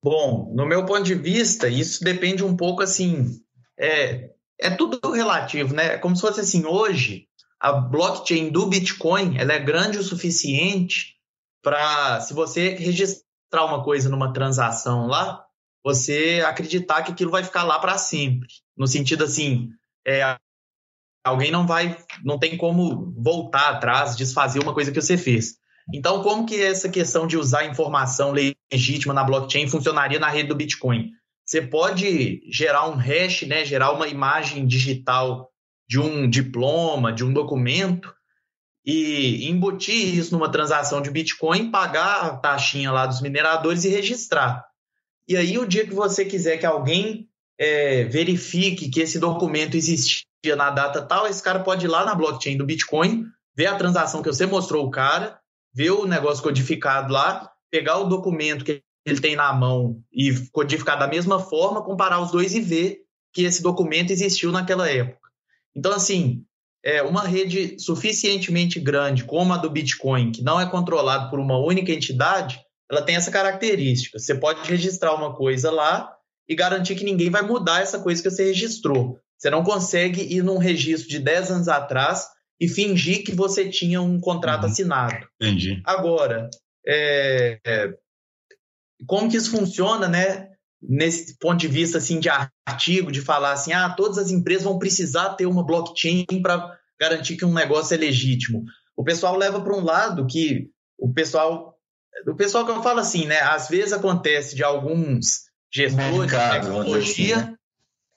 Bom, no meu ponto de vista, isso depende um pouco assim. É, é tudo relativo, né? É como se fosse assim, hoje, a blockchain do Bitcoin ela é grande o suficiente para, se você registrar uma coisa numa transação lá, você acreditar que aquilo vai ficar lá para sempre. No sentido assim, é, alguém não vai, não tem como voltar atrás, desfazer uma coisa que você fez. Então, como que essa questão de usar informação legítima na blockchain funcionaria na rede do Bitcoin? Você pode gerar um hash, né, gerar uma imagem digital de um diploma, de um documento, e embutir isso numa transação de Bitcoin, pagar a taxinha lá dos mineradores e registrar. E aí, o dia que você quiser que alguém é, verifique que esse documento existia na data tal, esse cara pode ir lá na blockchain do Bitcoin, ver a transação que você mostrou o cara, ver o negócio codificado lá, pegar o documento que ele tem na mão e codificar da mesma forma, comparar os dois e ver que esse documento existiu naquela época. Então, assim, é uma rede suficientemente grande como a do Bitcoin, que não é controlada por uma única entidade, ela tem essa característica. Você pode registrar uma coisa lá e garantir que ninguém vai mudar essa coisa que você registrou. Você não consegue ir num registro de 10 anos atrás e fingir que você tinha um contrato uhum. assinado. Entendi. Agora, é, é, como que isso funciona, né? Nesse ponto de vista assim de artigo, de falar assim, ah, todas as empresas vão precisar ter uma blockchain para garantir que um negócio é legítimo. O pessoal leva para um lado que o pessoal, o pessoal que eu falo assim, né? Às vezes acontece de alguns gestores Mercado, de tecnologia assim, né?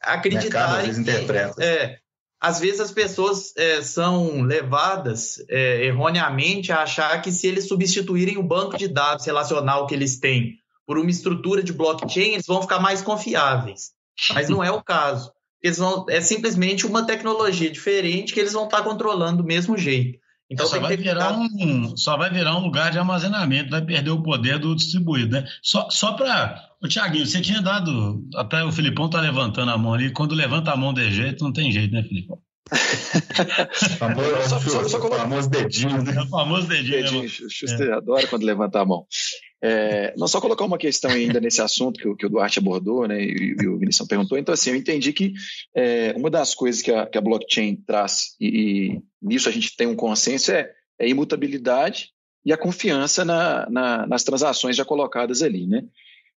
acreditarem Mercado, que, é, às vezes as pessoas é, são levadas é, erroneamente a achar que se eles substituírem o banco de dados relacional que eles têm por uma estrutura de blockchain, eles vão ficar mais confiáveis. Mas não é o caso. Eles vão, é simplesmente uma tecnologia diferente que eles vão estar controlando do mesmo jeito. Então só vai, virar um, só vai virar um lugar de armazenamento, vai perder o poder do distribuído. Né? Só, só para. O Tiaguinho, você tinha dado. Até o Filipão tá levantando a mão ali. Quando levanta a mão de jeito, não tem jeito, né, Filipão? famoso, só, só, só famoso dedinho, né? O famoso dedinho. dedinho né, Schuster é. adora quando levanta a mão. É, não só colocar uma questão ainda nesse assunto que, que o Duarte abordou, né, e, e o Vinicius perguntou. Então, assim, eu entendi que é, uma das coisas que a, que a blockchain traz, e, e, nisso a gente tem um consenso, é, é a imutabilidade e a confiança na, na, nas transações já colocadas ali, né?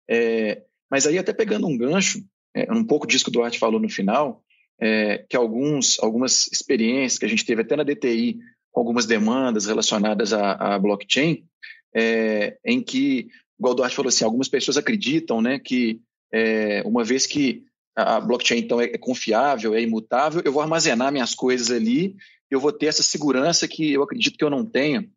É, mas aí, até pegando um gancho, é, um pouco disso que o Duarte falou no final, é, que alguns, algumas experiências que a gente teve até na DTI, com algumas demandas relacionadas à, à blockchain, é, em que, igual o Duarte falou assim, algumas pessoas acreditam né, que é, uma vez que a blockchain então é, é confiável, é imutável, eu vou armazenar minhas coisas ali, eu vou ter essa segurança que eu acredito que eu não tenho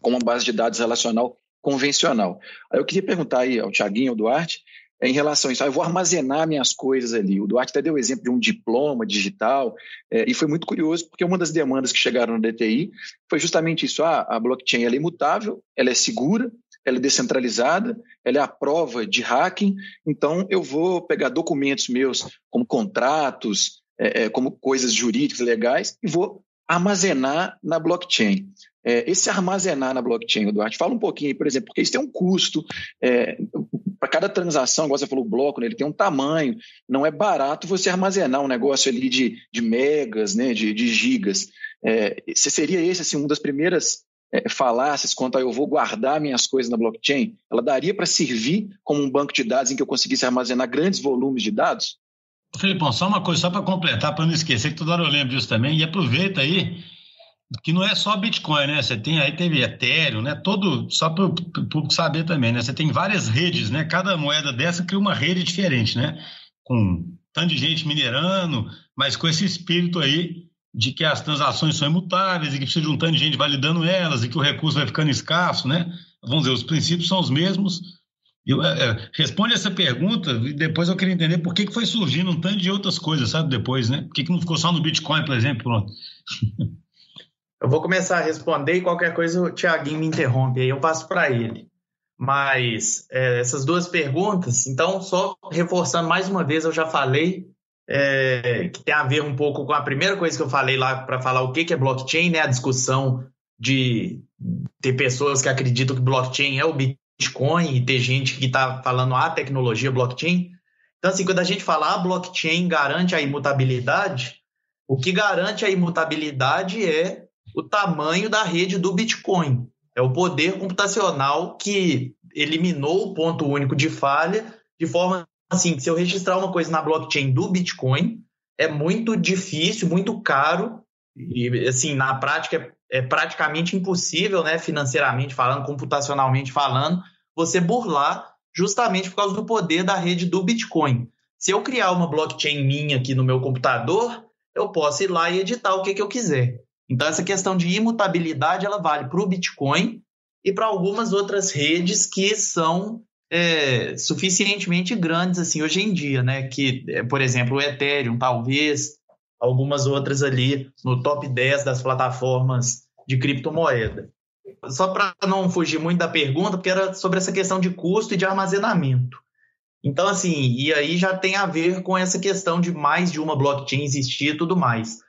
com uma base de dados relacional convencional. Aí eu queria perguntar aí ao Tiaguinho, ao Duarte, em relação a isso. Ah, eu vou armazenar minhas coisas ali. O Duarte até deu o exemplo de um diploma digital, é, e foi muito curioso, porque uma das demandas que chegaram no DTI foi justamente isso. Ah, a blockchain é imutável, ela é segura, ela é descentralizada, ela é a prova de hacking, então eu vou pegar documentos meus, como contratos, é, é, como coisas jurídicas, legais, e vou armazenar na blockchain. É, esse armazenar na blockchain, Eduardo, fala um pouquinho, por exemplo, porque isso tem um custo. É, para cada transação, igual você falou, o bloco, né, ele tem um tamanho. Não é barato você armazenar um negócio ali de, de megas, né, de, de gigas. É, seria esse assim, uma das primeiras é, falácias quanto a eu vou guardar minhas coisas na blockchain? Ela daria para servir como um banco de dados em que eu conseguisse armazenar grandes volumes de dados? Felipão, só uma coisa, só para completar, para não esquecer, que toda hora eu lembro disso também, e aproveita aí que não é só Bitcoin, né? Você tem aí teve Ethereum, né? Todo só para o público saber também, né? Você tem várias redes, né? Cada moeda dessa cria uma rede diferente, né? Com tanto de gente minerando, mas com esse espírito aí de que as transações são imutáveis e que precisa de um tanto de gente validando elas e que o recurso vai ficando escasso, né? Vamos dizer, os princípios são os mesmos. Eu, é, é responde essa pergunta e depois eu queria entender por que, que foi surgindo um tanto de outras coisas, sabe? Depois, né? Por que, que não ficou só no Bitcoin, por exemplo? Pronto. Eu vou começar a responder e qualquer coisa o Tiaguinho me interrompe, aí eu passo para ele. Mas é, essas duas perguntas, então, só reforçando mais uma vez, eu já falei é, que tem a ver um pouco com a primeira coisa que eu falei lá para falar o que, que é blockchain, né? A discussão de ter pessoas que acreditam que blockchain é o Bitcoin e ter gente que está falando a tecnologia blockchain. Então, assim, quando a gente fala ah, blockchain garante a imutabilidade, o que garante a imutabilidade é o tamanho da rede do Bitcoin. É o poder computacional que eliminou o ponto único de falha, de forma assim, se eu registrar uma coisa na blockchain do Bitcoin, é muito difícil, muito caro, e assim, na prática é, é praticamente impossível, né, financeiramente falando, computacionalmente falando, você burlar justamente por causa do poder da rede do Bitcoin. Se eu criar uma blockchain minha aqui no meu computador, eu posso ir lá e editar o que, que eu quiser. Então, essa questão de imutabilidade ela vale para o Bitcoin e para algumas outras redes que são é, suficientemente grandes assim hoje em dia, né? Que, é, por exemplo, o Ethereum, talvez, algumas outras ali no top 10 das plataformas de criptomoeda. Só para não fugir muito da pergunta, porque era sobre essa questão de custo e de armazenamento. Então, assim, e aí já tem a ver com essa questão de mais de uma blockchain existir e tudo mais.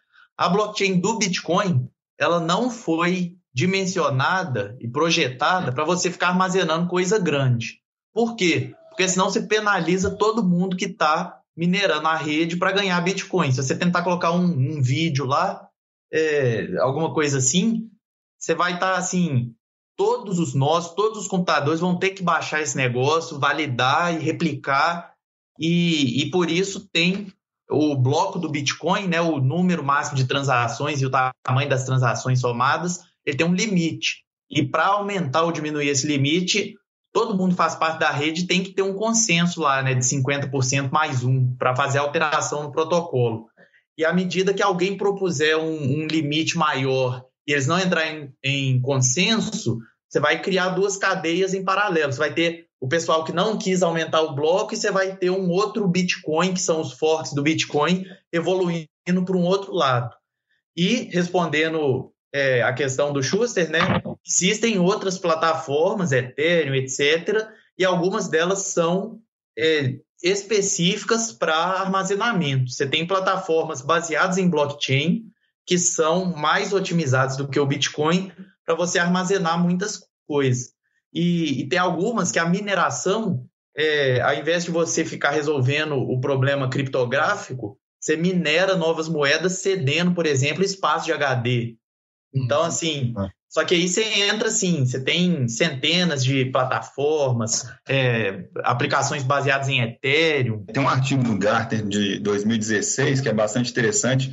A blockchain do Bitcoin, ela não foi dimensionada e projetada para você ficar armazenando coisa grande. Por quê? Porque senão você penaliza todo mundo que está minerando a rede para ganhar Bitcoin. Se você tentar colocar um, um vídeo lá, é, alguma coisa assim, você vai estar tá, assim, todos os nós, todos os computadores vão ter que baixar esse negócio, validar e replicar, e, e por isso tem o bloco do Bitcoin, né, o número máximo de transações e o tamanho das transações somadas, ele tem um limite. E para aumentar ou diminuir esse limite, todo mundo faz parte da rede tem que ter um consenso lá, né, de 50% mais um, para fazer a alteração no protocolo. E à medida que alguém propuser um, um limite maior e eles não entrarem em, em consenso, você vai criar duas cadeias em paralelo. Você vai ter o pessoal que não quis aumentar o bloco e você vai ter um outro Bitcoin, que são os forks do Bitcoin, evoluindo para um outro lado. E respondendo é, a questão do Schuster, né? Existem outras plataformas, Ethereum, etc., e algumas delas são é, específicas para armazenamento. Você tem plataformas baseadas em blockchain que são mais otimizadas do que o Bitcoin para você armazenar muitas coisas. E, e, tem algumas que a mineração, é, ao invés de você ficar resolvendo o problema criptográfico, você minera novas moedas cedendo, por exemplo, espaço de HD. Então, uhum. assim, é. só que aí você entra assim, você tem centenas de plataformas, é, aplicações baseadas em Ethereum. Tem um artigo do Gartner de 2016 que é bastante interessante,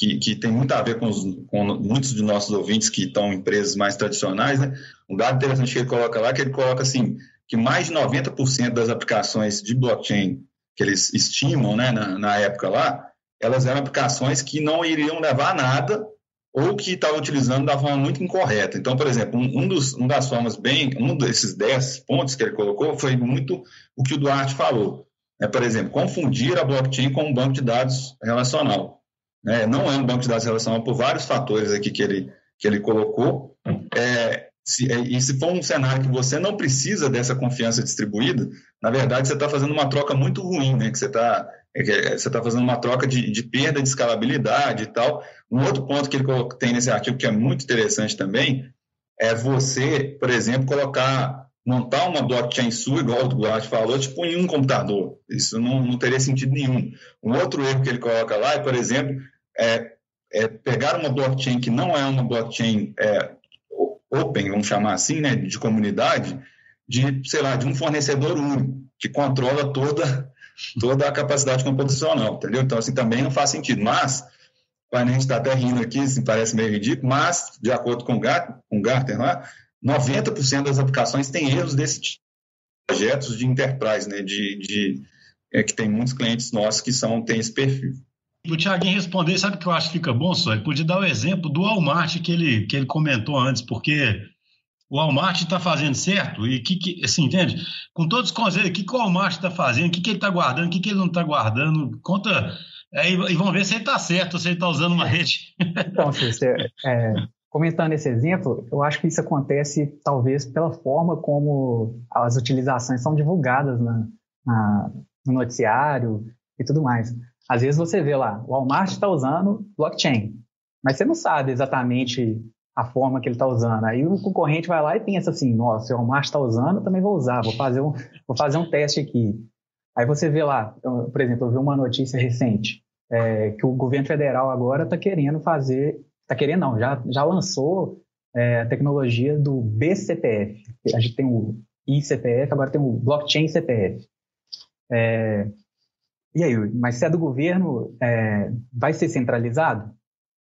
que, que tem muito a ver com, os, com muitos de nossos ouvintes que estão em empresas mais tradicionais, né? Um dado interessante que ele coloca lá, que ele coloca assim, que mais de 90% das aplicações de blockchain que eles estimam, né, na, na época lá, elas eram aplicações que não iriam levar a nada ou que estavam utilizando da forma muito incorreta. Então, por exemplo, um, um, dos, das formas bem, um desses 10 pontos que ele colocou foi muito o que o Duarte falou. É, por exemplo, confundir a blockchain com um banco de dados relacional. É, não é um banco de dados relacional por vários fatores aqui que ele, que ele colocou. É, se, é, e se for um cenário que você não precisa dessa confiança distribuída, na verdade você está fazendo uma troca muito ruim, né? Que você está é é, você está fazendo uma troca de, de, perda de escalabilidade e tal. Um outro ponto que ele tem nesse artigo que é muito interessante também é você, por exemplo, colocar, montar uma blockchain sua, igual o Duarte falou, tipo em um computador. Isso não, não teria sentido nenhum. Um outro erro que ele coloca lá é, por exemplo, é, é pegar uma blockchain que não é uma blockchain é, open, vamos chamar assim, né, de comunidade, de, sei lá, de um fornecedor único, que controla toda toda a capacidade computacional, entendeu? Então, assim, também não faz sentido. Mas, a gente está até rindo aqui, assim, parece meio ridículo, mas, de acordo com o Gartner, com Gartner lá, 90% das aplicações têm erros desse tipo. Projetos de enterprise, né? De, de é, que tem muitos clientes nossos que são, têm esse perfil. O Tiaguinho responder, sabe o que eu acho que fica bom, só? Ele podia dar o exemplo do Walmart que ele, que ele comentou antes, porque o Walmart está fazendo certo e que, que assim, entende? Com todos os conselhos, o que, que o Walmart está fazendo, o que, que ele está guardando, o que, que ele não está guardando, conta. É, e vamos ver se ele está certo, se ele está usando uma rede. Então, Cícero, é, comentando esse exemplo, eu acho que isso acontece talvez pela forma como as utilizações são divulgadas na, na, no noticiário e tudo mais. Às vezes você vê lá, o Walmart está usando blockchain, mas você não sabe exatamente a forma que ele está usando. Aí o concorrente vai lá e pensa assim, nossa, se o Walmart está usando, eu também vou usar, vou fazer um, vou fazer um teste aqui. Aí você vê lá, por exemplo, eu vi uma notícia recente, é, que o governo federal agora está querendo fazer, está querendo não, já, já lançou é, a tecnologia do BCPF. A gente tem o ICPF, agora tem o blockchain CPF. É, e aí, mas se é do governo, é, vai ser centralizado?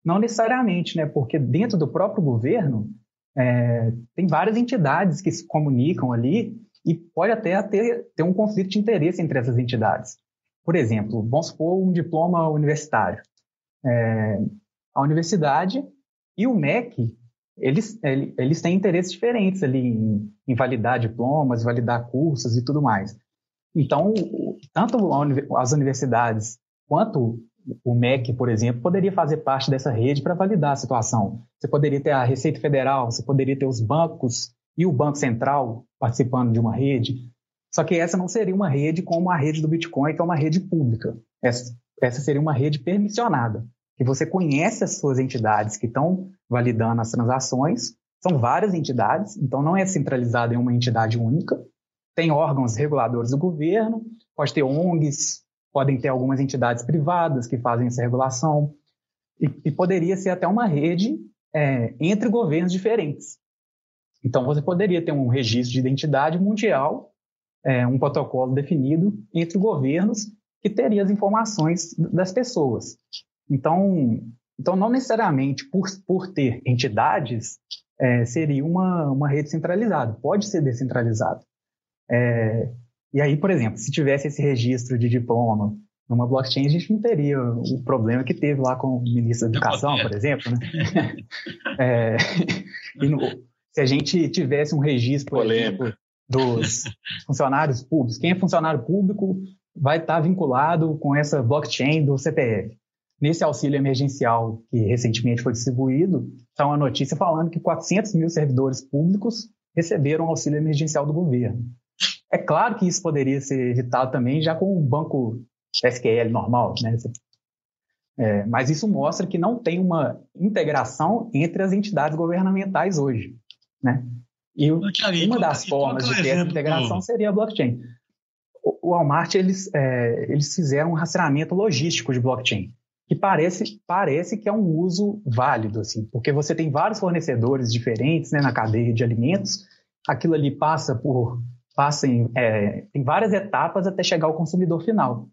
Não necessariamente, né? Porque dentro do próprio governo é, tem várias entidades que se comunicam ali e pode até ter, ter um conflito de interesse entre essas entidades. Por exemplo, vamos supor um diploma universitário. É, a universidade e o MEC, eles, eles têm interesses diferentes ali em, em validar diplomas, validar cursos e tudo mais. Então, tanto as universidades quanto o MEC, por exemplo, poderia fazer parte dessa rede para validar a situação. Você poderia ter a Receita Federal, você poderia ter os bancos e o Banco Central participando de uma rede. Só que essa não seria uma rede como a rede do Bitcoin, que é uma rede pública. Essa, essa seria uma rede permissionada, que você conhece as suas entidades que estão validando as transações. São várias entidades, então não é centralizado em uma entidade única tem órgãos reguladores do governo, pode ter ONGs, podem ter algumas entidades privadas que fazem essa regulação, e, e poderia ser até uma rede é, entre governos diferentes. Então, você poderia ter um registro de identidade mundial, é, um protocolo definido entre governos que teria as informações das pessoas. Então, então não necessariamente por, por ter entidades é, seria uma, uma rede centralizada, pode ser descentralizado. É, e aí, por exemplo, se tivesse esse registro de diploma numa blockchain, a gente não teria o problema que teve lá com o ministro da Educação, por exemplo. Né? é, no, se a gente tivesse um registro, exemplo, dos funcionários públicos, quem é funcionário público vai estar vinculado com essa blockchain do CPF. Nesse auxílio emergencial que recentemente foi distribuído, está uma notícia falando que 400 mil servidores públicos receberam auxílio emergencial do governo. É claro que isso poderia ser evitado também já com um banco SQL normal, né? É, mas isso mostra que não tem uma integração entre as entidades governamentais hoje, né? E uma das formas de ter essa integração seria a blockchain. O, Walmart eles, é, eles fizeram um rastreamento logístico de blockchain que parece, parece que é um uso válido, assim, porque você tem vários fornecedores diferentes né, na cadeia de alimentos, aquilo ali passa por passem é, em várias etapas até chegar ao consumidor final.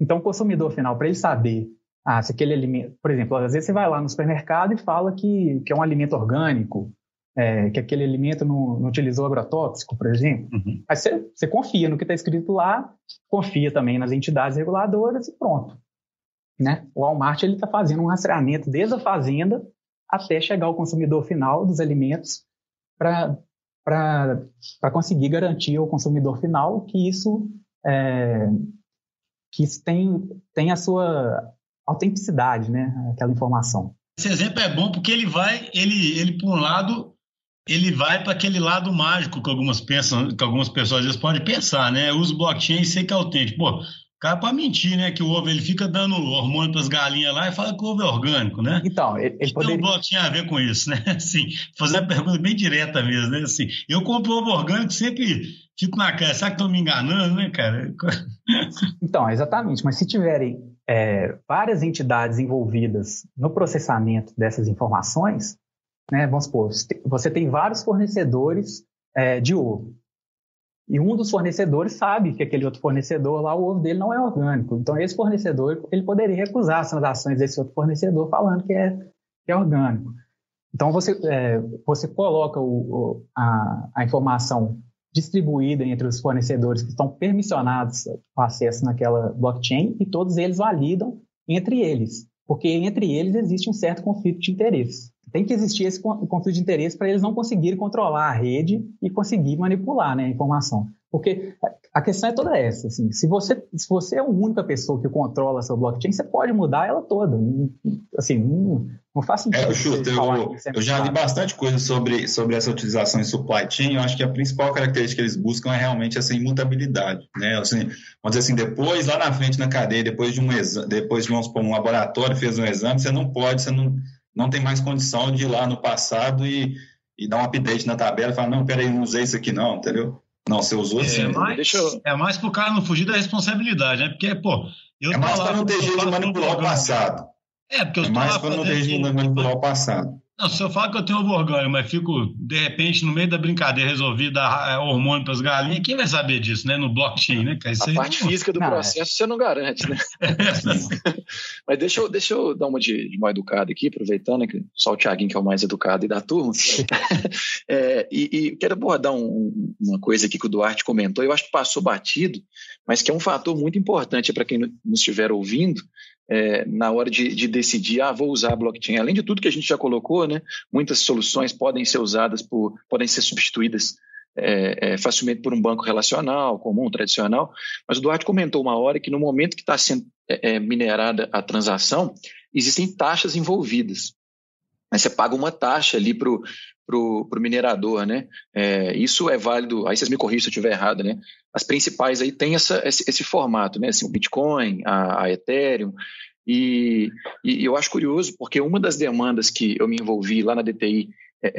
Então, o consumidor final, para ele saber ah, se aquele alimento, por exemplo, às vezes você vai lá no supermercado e fala que, que é um alimento orgânico, é, que aquele alimento não, não, utilizou agrotóxico, por exemplo. Uhum. Aí você, você confia no que está escrito lá, confia também nas entidades reguladoras e pronto. Né? O Walmart está fazendo um rastreamento desde a fazenda até chegar ao consumidor final dos alimentos para conseguir garantir ao consumidor final que isso, é, que isso tem, tem a sua autenticidade, né, aquela informação. Esse exemplo é bom porque ele vai, ele, ele por um lado, ele vai para aquele lado mágico que algumas pensam, que algumas pessoas às vezes podem pensar, né? Usa blockchain e sei que é autêntico. Pô, cara para mentir, né? Que o ovo ele fica dando hormônio para as galinhas lá e fala que o ovo é orgânico, né? Então, ele, ele então, poderia... tinha a ver com isso, né? Assim, fazer uma pergunta bem direta mesmo, né? Assim, eu compro ovo orgânico sempre fico na cara, será que estão me enganando, né, cara? Então, exatamente, mas se tiverem é, várias entidades envolvidas no processamento dessas informações, né, vamos supor, você tem vários fornecedores é, de ovo. E um dos fornecedores sabe que aquele outro fornecedor lá, o ovo dele não é orgânico. Então, esse fornecedor, ele poderia recusar as transações desse outro fornecedor falando que é, que é orgânico. Então, você, é, você coloca o, o, a, a, informação distribuída entre os fornecedores que estão permissionados com acesso naquela blockchain e todos eles validam entre eles, porque entre eles existe um certo conflito de interesse. Tem que existir esse conflito de interesse para eles não conseguirem controlar a rede e conseguir manipular né, a informação. Porque a questão é toda essa. Assim, se, você, se você é a única pessoa que controla a sua blockchain, você pode mudar ela toda. Assim, não, não faz sentido. É, Chuta, eu, eu já li bastante coisa sobre, sobre essa utilização em supply chain. Eu acho que a principal característica que eles buscam é realmente essa imutabilidade. Né? Assim, vamos dizer assim, depois, lá na frente na cadeia, depois de um exame, depois de vamos supor, um laboratório fez um exame, você não pode, você não, não tem mais condição de ir lá no passado e, e dar um update na tabela e falar, não, peraí, não usei isso aqui não, entendeu? Não, você usou é, sim. Mais, Deixa eu... É mais pro cara não fugir da responsabilidade, né? Porque, pô. Eu é mais para não ter jeito de manipular o passado. É, porque eu é mais para não ter jeito de manipular o passado. Não, se eu falo que eu tenho ovo orgânico, mas fico, de repente, no meio da brincadeira, resolvi dar é, hormônio para as galinhas, quem vai saber disso, né? No blockchain, né? Isso a parte não... física do não, processo é. você não garante, né? mas deixa eu, deixa eu dar uma de, de mal educado aqui, aproveitando né, que só o Thiaguinho que é o mais educado e da turma. é, e, e, quero abordar um, uma coisa aqui que o Duarte comentou, eu acho que passou batido, mas que é um fator muito importante para quem nos estiver ouvindo, é, na hora de, de, decidir, ah, vou usar a blockchain. Além de tudo que a gente já colocou, né, muitas soluções podem ser usadas por, podem ser substituídas é, é, facilmente por um banco relacional, comum, tradicional. Mas o Duarte comentou uma hora que no momento que está sendo é, é, minerada a transação, existem taxas envolvidas. Mas você paga uma taxa ali para o minerador, né? É, isso é válido, aí vocês me corrigem se eu estiver errado, né? As principais aí têm essa, esse, esse formato, né? Assim, o Bitcoin, a, a Ethereum, e, e, eu acho curioso, porque uma das demandas que eu me envolvi lá na DTI é,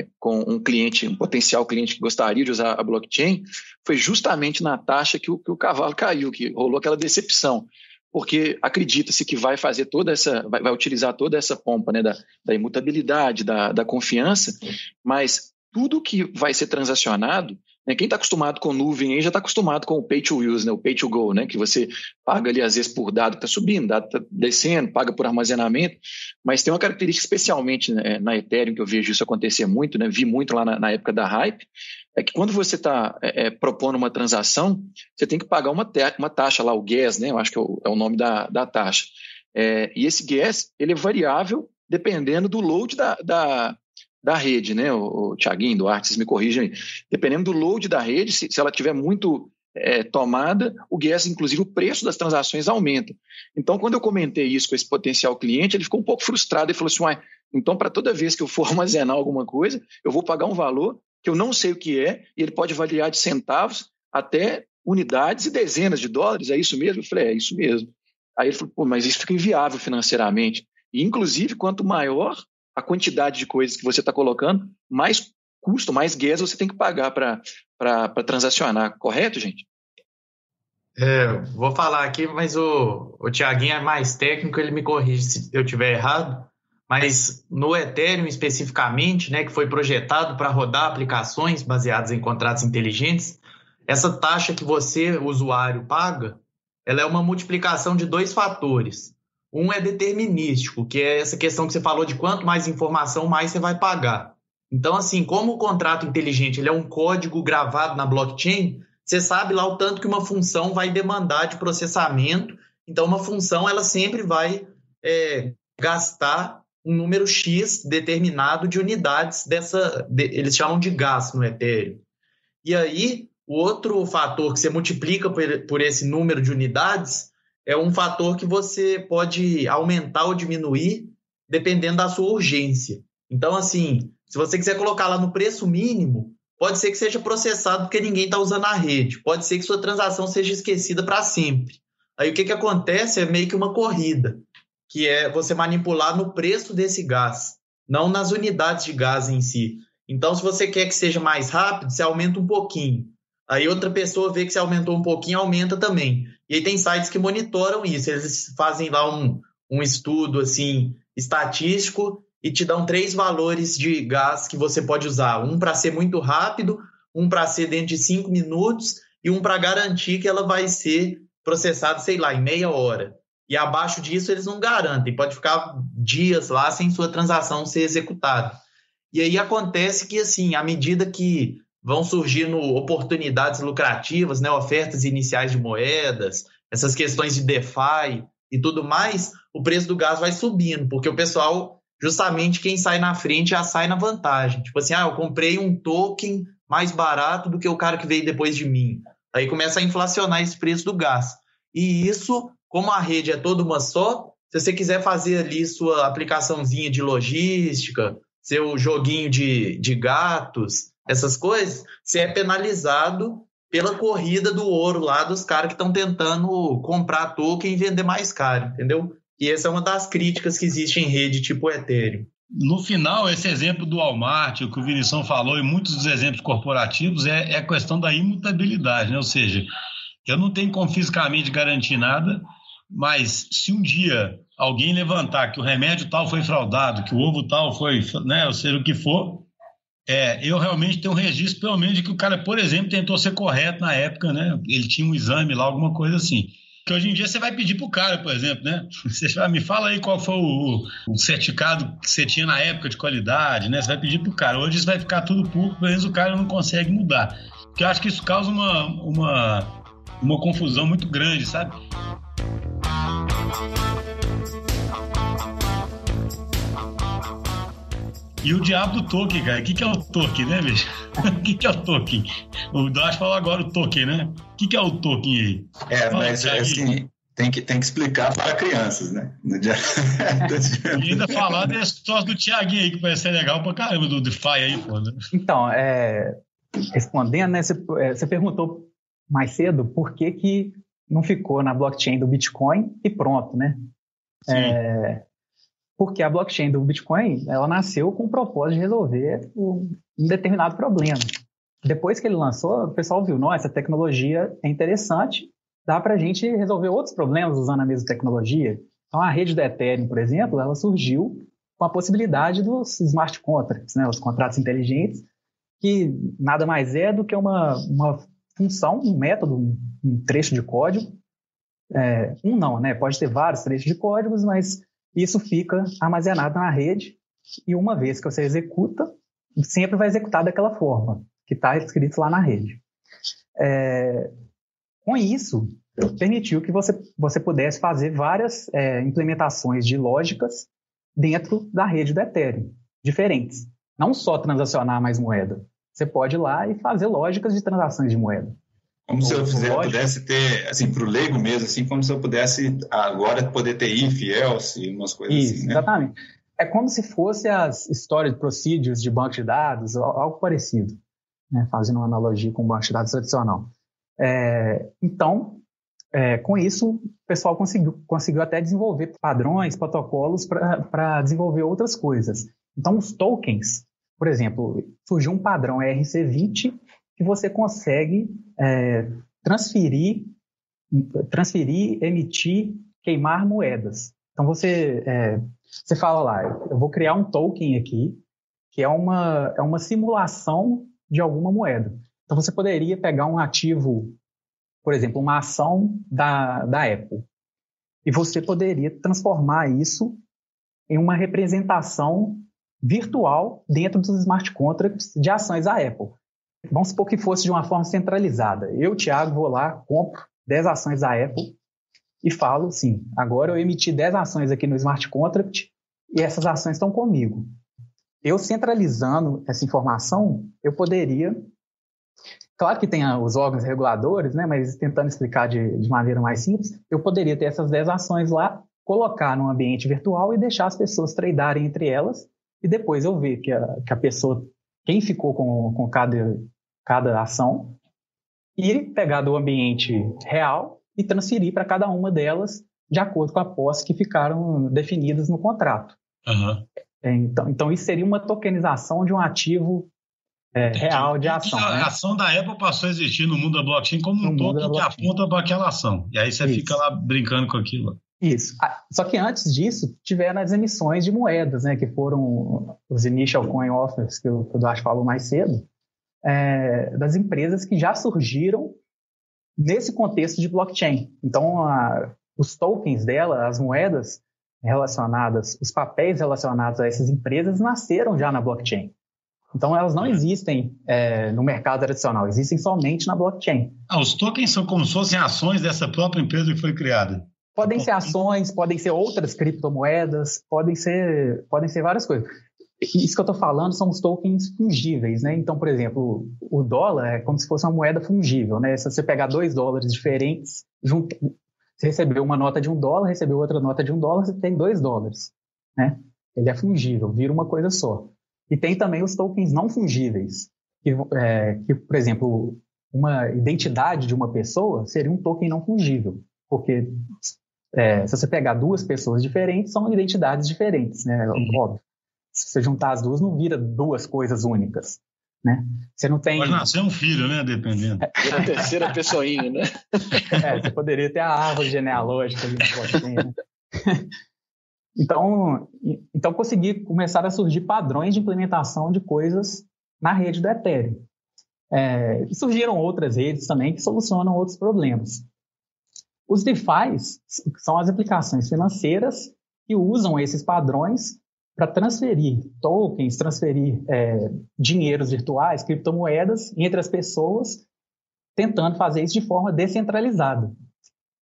é, com um cliente, um potencial cliente que gostaria de usar a blockchain, foi justamente na taxa que o, que o cavalo caiu, que rolou aquela decepção porque acredita-se que vai fazer toda essa, vai, vai, utilizar toda essa pompa né, da, da imutabilidade, da, da confiança, mas tudo que vai ser transacionado, né, quem está acostumado com nuvem aí já está acostumado com o pay to use, né, o pay to go, né, que você paga ali às vezes por dado que está subindo, dado está descendo, paga por armazenamento, mas tem uma característica especialmente né, na Ethereum que eu vejo isso acontecer muito, né, vi muito lá na, na época da hype, é que quando você está é, é, propondo uma transação, você tem que pagar uma, uma taxa lá, o gas, né, eu acho que é o, é o nome da, da taxa. É, e esse gas ele é variável dependendo do load da, da, da rede, né? O, o Tiaguinho, Duarte, vocês me corrigem aí. Dependendo do load da rede, se, se ela tiver muito é, tomada, o gas, inclusive o preço das transações aumenta. Então, quando eu comentei isso com esse potencial cliente, ele ficou um pouco frustrado e falou assim: Uai, então para toda vez que eu for armazenar alguma coisa, eu vou pagar um valor que eu não sei o que é, e ele pode variar de centavos até unidades e dezenas de dólares. É isso mesmo? Eu falei: É isso mesmo. Aí ele falou: mas isso fica inviável financeiramente. E, inclusive, quanto maior a quantidade de coisas que você está colocando, mais custo, mais gas você tem que pagar para transacionar, correto, gente? É, vou falar aqui, mas o, o Tiaguinho é mais técnico, ele me corrige se eu estiver errado. Mas no Ethereum especificamente, né, que foi projetado para rodar aplicações baseadas em contratos inteligentes, essa taxa que você, usuário, paga, ela é uma multiplicação de dois fatores. Um é determinístico, que é essa questão que você falou de quanto mais informação, mais você vai pagar. Então, assim, como o contrato inteligente ele é um código gravado na blockchain, você sabe lá o tanto que uma função vai demandar de processamento. Então, uma função ela sempre vai é, gastar um número X determinado de unidades dessa. De, eles chamam de gas no Ethereum. E aí, o outro fator que você multiplica por, por esse número de unidades é um fator que você pode aumentar ou diminuir dependendo da sua urgência. Então, assim, se você quiser colocar lá no preço mínimo, pode ser que seja processado porque ninguém está usando a rede. Pode ser que sua transação seja esquecida para sempre. Aí o que, que acontece é meio que uma corrida, que é você manipular no preço desse gás, não nas unidades de gás em si. Então, se você quer que seja mais rápido, você aumenta um pouquinho. Aí outra pessoa vê que se aumentou um pouquinho, aumenta também. E aí tem sites que monitoram isso, eles fazem lá um, um estudo assim estatístico e te dão três valores de gás que você pode usar. Um para ser muito rápido, um para ser dentro de cinco minutos e um para garantir que ela vai ser processada, sei lá, em meia hora. E abaixo disso eles não garantem, pode ficar dias lá sem sua transação ser executada. E aí acontece que, assim, à medida que vão surgindo oportunidades lucrativas, né, ofertas iniciais de moedas, essas questões de DeFi e tudo mais, o preço do gás vai subindo, porque o pessoal, justamente quem sai na frente já sai na vantagem. Tipo assim, ah, eu comprei um token mais barato do que o cara que veio depois de mim. Aí começa a inflacionar esse preço do gás. E isso, como a rede é toda uma só, se você quiser fazer ali sua aplicaçãozinha de logística, seu joguinho de, de gatos, essas coisas, você é penalizado pela corrida do ouro lá dos caras que estão tentando comprar token e vender mais caro, entendeu? E essa é uma das críticas que existe em rede tipo Ethereum. No final, esse exemplo do Walmart, o que o Vinição falou, e muitos dos exemplos corporativos, é, é a questão da imutabilidade, né? Ou seja, eu não tenho como fisicamente garantir nada, mas se um dia alguém levantar que o remédio tal foi fraudado, que o ovo tal foi, né, ou seja, o que for, é, eu realmente tenho um registro, pelo menos, de que o cara, por exemplo, tentou ser correto na época, né? Ele tinha um exame lá, alguma coisa assim. Que hoje em dia você vai pedir para o cara, por exemplo, né? Você vai, me fala aí qual foi o, o, certificado que você tinha na época de qualidade, né? Você vai pedir para o cara. Hoje isso vai ficar tudo público, pelo menos o cara não consegue mudar. Porque eu acho que isso causa uma, uma, uma confusão muito grande, sabe? E o diabo do token, cara. O que, que é o token, né, bicho? O que, que é o token? O Dash falou agora o token, né? O que, que é o token aí? É, Fala, mas assim, tem que, tem que explicar para crianças, né? No dia... e ainda falar desse troço do Thiaguinho aí, que parece ser legal pra caramba, do DeFi aí, pô. Né? Então, é, respondendo, né? Você, é, você perguntou mais cedo por que, que não ficou na blockchain do Bitcoin e pronto, né? É, porque a blockchain do Bitcoin ela nasceu com o propósito de resolver um determinado problema. Depois que ele lançou, o pessoal viu, nossa, essa tecnologia é interessante, dá para a gente resolver outros problemas usando a mesma tecnologia. Então, a rede do Ethereum, por exemplo, ela surgiu com a possibilidade dos smart contracts, né, os contratos inteligentes, que nada mais é do que uma, uma função, um método, um, trecho de código. É, um não, né? Pode ter vários trechos de códigos, mas isso fica armazenado na rede e uma vez que você executa, sempre vai executar daquela forma que está escrito lá na rede. É, com isso, permitiu que você, você pudesse fazer várias é, implementações de lógicas dentro da rede do Ethereum, diferentes. Não só transacionar mais moeda. Você pode ir lá e fazer lógicas de transações de moeda. Como se eu fizer, pudesse ter, assim, para o leigo mesmo, assim, como se eu pudesse agora poder ter if, else, umas coisas Isso, assim, né? Exatamente. É como se fosse as histórias de procedures de banco de dados, algo parecido, né? fazendo uma analogia com o banco de dados tradicional. É, então, é, com isso, o pessoal conseguiu, conseguiu até desenvolver padrões, protocolos para desenvolver outras coisas. Então, os tokens, por exemplo, surgiu um padrão ERC20 que você consegue é, transferir, transferir, emitir, queimar moedas. Então você, é, você fala lá, eu vou criar um token aqui, que é uma, é uma simulação de alguma moeda. Então você poderia pegar um ativo, por exemplo, uma ação da, da Apple, e você poderia transformar isso em uma representação virtual dentro dos smart contracts de ações da Apple. Vamos supor que fosse de uma forma centralizada. Eu, Thiago, vou lá, compro 10 ações da Apple e falo assim: agora eu emiti 10 ações aqui no smart contract e essas ações estão comigo. Eu centralizando essa informação, eu poderia. Claro que tem os órgãos reguladores, né, mas tentando explicar de, de maneira mais simples, eu poderia ter essas 10 ações lá, colocar num ambiente virtual e deixar as pessoas tradarem entre elas e depois eu ver que a, que a pessoa quem ficou com, com cada, cada ação e pegar do ambiente real e transferir para cada uma delas de acordo com a posse que ficaram definidas no contrato. Uhum. Então, então, isso seria uma tokenização de um ativo é, real de ação. A né? ação da Apple passou a existir no mundo da blockchain como no um token que aponta para aquela ação. E aí você isso. fica lá brincando com aquilo. Isso. Ah, só que antes disso, tiveram as emissões de moedas, né, que foram os initial coin offers que o, Eduardo falou mais cedo, é, das empresas que já surgiram nesse contexto de blockchain. Então, a, os tokens dela, as moedas relacionadas, os papéis relacionados a essas empresas nasceram já na blockchain. Então, elas não existem é, no mercado tradicional, existem somente na blockchain. Ah, os tokens são como se fossem ações dessa própria empresa que foi criada. Podem ser ações, podem ser outras criptomoedas, podem ser, podem ser várias coisas. isso que eu estou falando são os tokens fungíveis, né? Então, por exemplo, o dólar é como se fosse uma moeda fungível, né? Se você pegar dois dólares diferentes, junto, você recebeu uma nota de um dólar, recebeu outra nota de um dólar, você tem dois dólares, né? Ele é fungível, vira uma coisa só. E tem também os tokens não fungíveis, que, é, que por exemplo, uma identidade de uma pessoa seria um token não fungível, porque é, se você pegar duas pessoas diferentes, são identidades diferentes, né? Uhum. Óbvio se você juntar as duas, não vira duas coisas únicas. Né? Você não tem. Pode nascer um filho, né? Dependendo. É a terceira pessoinha, né? É, você poderia ter a árvore genealógica ali no né? Então, então conseguir começar a surgir padrões de implementação de coisas na rede do Ethereum. É, e surgiram outras redes também que solucionam outros problemas. Os DeFi são as aplicações financeiras que usam esses padrões para transferir tokens, transferir é, dinheiros virtuais, criptomoedas entre as pessoas, tentando fazer isso de forma descentralizada.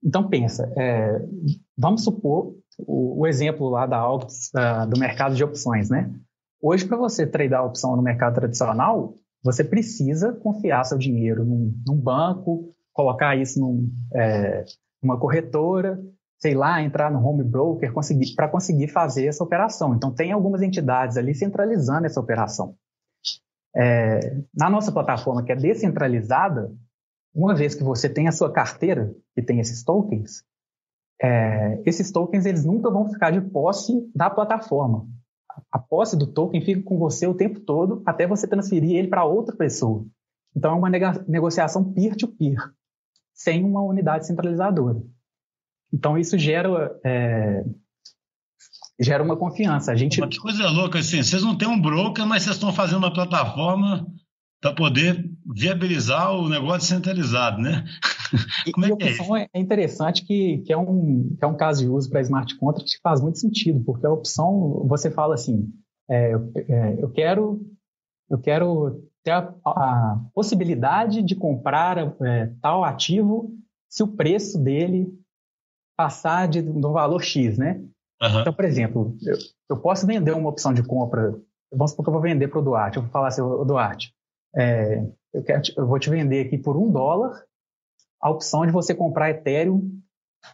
Então pensa, é, vamos supor o, o, exemplo lá da, da, do mercado de opções, né? Hoje, para você tradar a opção no mercado tradicional, você precisa confiar seu dinheiro num, num banco, colocar isso num, é, numa corretora, sei lá, entrar no home broker para conseguir fazer essa operação. Então, tem algumas entidades ali centralizando essa operação. É, na nossa plataforma, que é descentralizada, uma vez que você tem a sua carteira, que tem esses tokens, é, esses tokens eles nunca vão ficar de posse da plataforma. A posse do token fica com você o tempo todo até você transferir ele para outra pessoa. Então, é uma negociação peer-to-peer, -peer, sem uma unidade centralizadora. Então isso gera é, gera uma confiança. A gente que coisa louca assim. Vocês não têm um broker, mas vocês estão fazendo uma plataforma para poder viabilizar o negócio centralizado, né? Como é que é isso? É interessante que, que, é um, que é um caso de uso para smart contract que faz muito sentido, porque a opção, você fala assim, é, é, eu quero eu quero ter a, a possibilidade de comprar é, tal ativo se o preço dele passar de, do valor X, né? Uhum. Então, por exemplo, eu, eu, posso vender uma opção de compra, vamos supor que eu vou vender para o Duarte, eu vou falar assim, Duarte, é, eu, quero, eu vou te vender aqui por um dólar a opção de você comprar Ethereum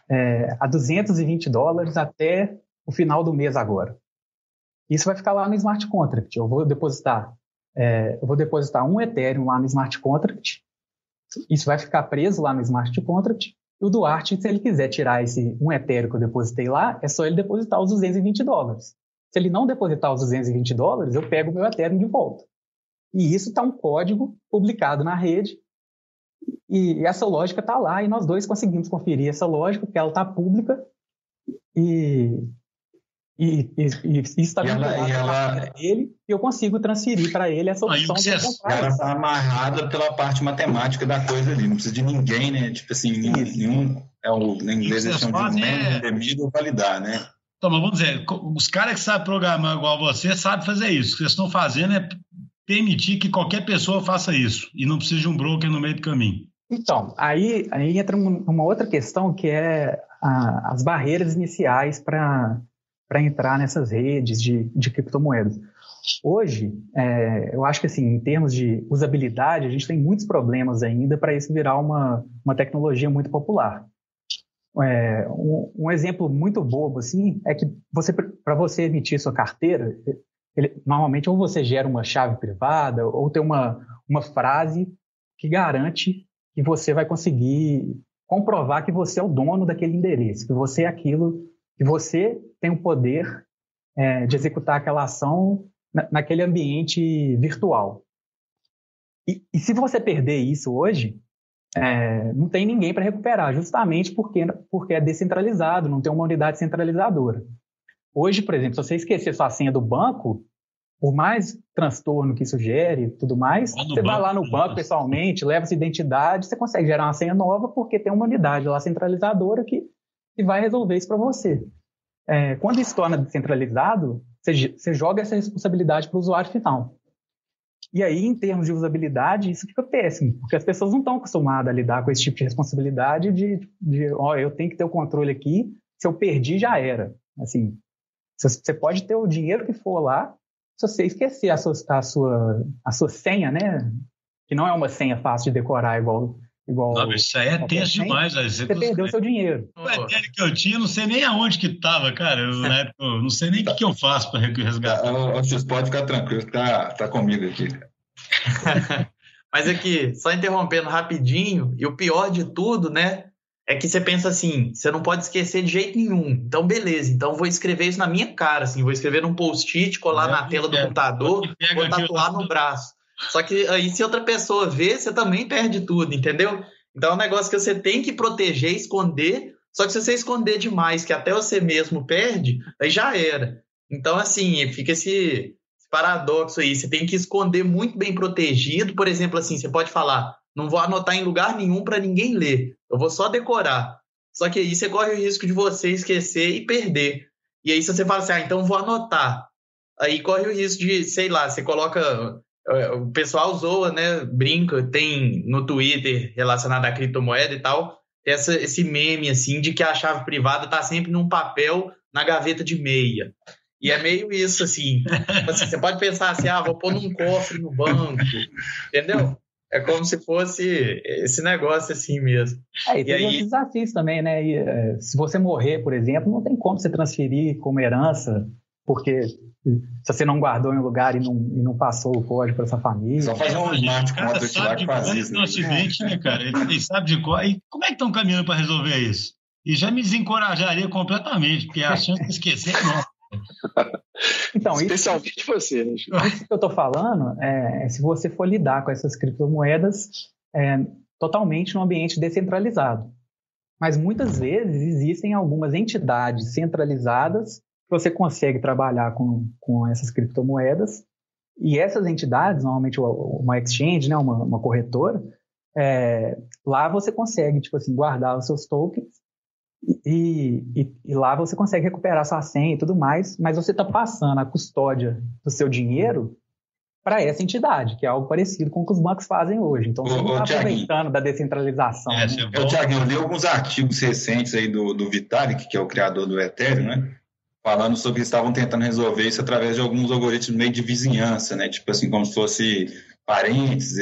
é, a 220 dólares até o final do mês agora. Isso vai ficar lá no smart contract. Eu vou depositar, é, eu vou depositar um Ethereum lá no smart contract. Isso vai ficar preso lá no smart contract e o Duarte, se ele quiser tirar esse um Ethereum que eu depositei lá, é só ele depositar os 220 dólares. Se ele não depositar os 220 dólares, eu pego o meu Ethereum de volta. E isso está um código publicado na rede. E essa lógica está lá e nós dois conseguimos conferir essa lógica, porque ela está pública. E e, e, e está vinculado ela... dele e eu consigo transferir para ele essa opção Aí. Ela está amarrada pela parte matemática da coisa ali, não precisa de ninguém, né? Tipo assim, nenhum, nenhum é o em inglês eles chamam de é... devido validar, né? Então, mas vamos dizer, os caras que sabem programar igual você sabem fazer isso. O que vocês estão fazendo é permitir que qualquer pessoa faça isso e não precisa de um broker no meio do caminho. Então, aí, aí entra uma outra questão que é a, as barreiras iniciais para para entrar nessas redes de, de criptomoedas. Hoje, é, eu acho que assim, em termos de usabilidade, a gente tem muitos problemas ainda para isso virar uma, uma tecnologia muito popular. É, um, um, exemplo muito bobo assim é que você para você emitir sua carteira, ele, normalmente ou você gera uma chave privada ou tem uma, uma frase que garante que você vai conseguir comprovar que você é o dono daquele endereço, que você é aquilo que você tem o poder é, de executar aquela ação na, naquele ambiente virtual. E, e, se você perder isso hoje, é, não tem ninguém para recuperar, justamente porque, porque é descentralizado, não tem uma unidade centralizadora. Hoje, por exemplo, se você esquecer sua senha do banco, por mais transtorno que isso gere e tudo mais, você banco, vai lá no banco pessoalmente, leva sua identidade, você consegue gerar uma senha nova porque tem uma unidade lá centralizadora que e vai resolver isso para você. É, quando isso torna descentralizado, você, você joga essa responsabilidade para o usuário final. E aí, em termos de usabilidade, isso fica péssimo, porque as pessoas não estão acostumadas a lidar com esse tipo de responsabilidade de, de ó, eu tenho que ter o controle aqui, se eu perdi, já era. Assim, você pode ter o dinheiro que for lá, se você esquecer a sua, a sua, a sua senha, né? Que não é uma senha fácil de decorar igual igual. Não, isso aí é tenso demais. Você, você perdeu o seu dinheiro. O ETL que eu tinha, não sei nem aonde que estava, cara. Eu, na época, eu não sei nem o que, que, eu faço para resgatar. Vocês podem ficar tranquilo, tá, tá comigo aqui. Mas aqui, só interrompendo rapidinho, e o pior de tudo, né? É que você pensa assim, você não pode esquecer de jeito nenhum. Então, beleza. Então, vou escrever isso na minha cara, assim. Vou escrever num post-it, colar é, na tela do é, computador, vou tatuar no braço. Só que aí, se outra pessoa vê, você também perde tudo, entendeu? Então é um negócio que você tem que proteger, esconder. Só que se você esconder demais, que até você mesmo perde, aí já era. Então, assim, fica esse, paradoxo aí. Você tem que esconder muito bem protegido. Por exemplo, assim, você pode falar: não vou anotar em lugar nenhum para ninguém ler. Eu vou só decorar. Só que aí você corre o risco de você esquecer e perder. E aí, se você fala assim, ah, então vou anotar. Aí corre o risco de, sei lá, você coloca o pessoal zoa, né? Brinca, tem no Twitter relacionado à criptomoeda e tal, essa, esse meme assim de que a chave privada tá sempre num papel na gaveta de meia. E é meio isso, assim. Tipo assim você pode pensar assim, ah, vou pôr num cofre no banco, entendeu? É como se fosse esse negócio assim mesmo. É, e tem e aí... desafios também, né? E, é, se você morrer, por exemplo, não tem como você transferir como herança, porque se você não guardou em um lugar e não, e não passou o código para sua família. Só fazer um smart contract lá que faz isso. Né? acidente, né, cara? Ele, ele sabe de qual. E como é que estão caminhando para resolver isso? E já me desencorajaria completamente, porque a chance de esquecer não. Então, Especialmente isso, você, né? Isso que eu estou falando é, é, se você for lidar com essas criptomoedas é, totalmente no ambiente descentralizado. Mas muitas vezes existem algumas entidades centralizadas você consegue trabalhar com, com essas criptomoedas e essas entidades, normalmente uma exchange, né, uma, uma corretora, é, lá você consegue, tipo assim, guardar os seus tokens e, e, e, lá você consegue recuperar sua senha e tudo mais, mas você está passando a custódia do seu dinheiro para essa entidade, que é algo parecido com o que os bancos fazem hoje. Então, você não está aproveitando da descentralização. É, né? Eu, Tiaguinho, eu li alguns artigos recentes aí do, do Vitalik, que é o criador do Ethereum, né? Falando sobre que estavam tentando resolver isso através de alguns algoritmos meio de vizinhança, né? Tipo assim, como se fosse parentes,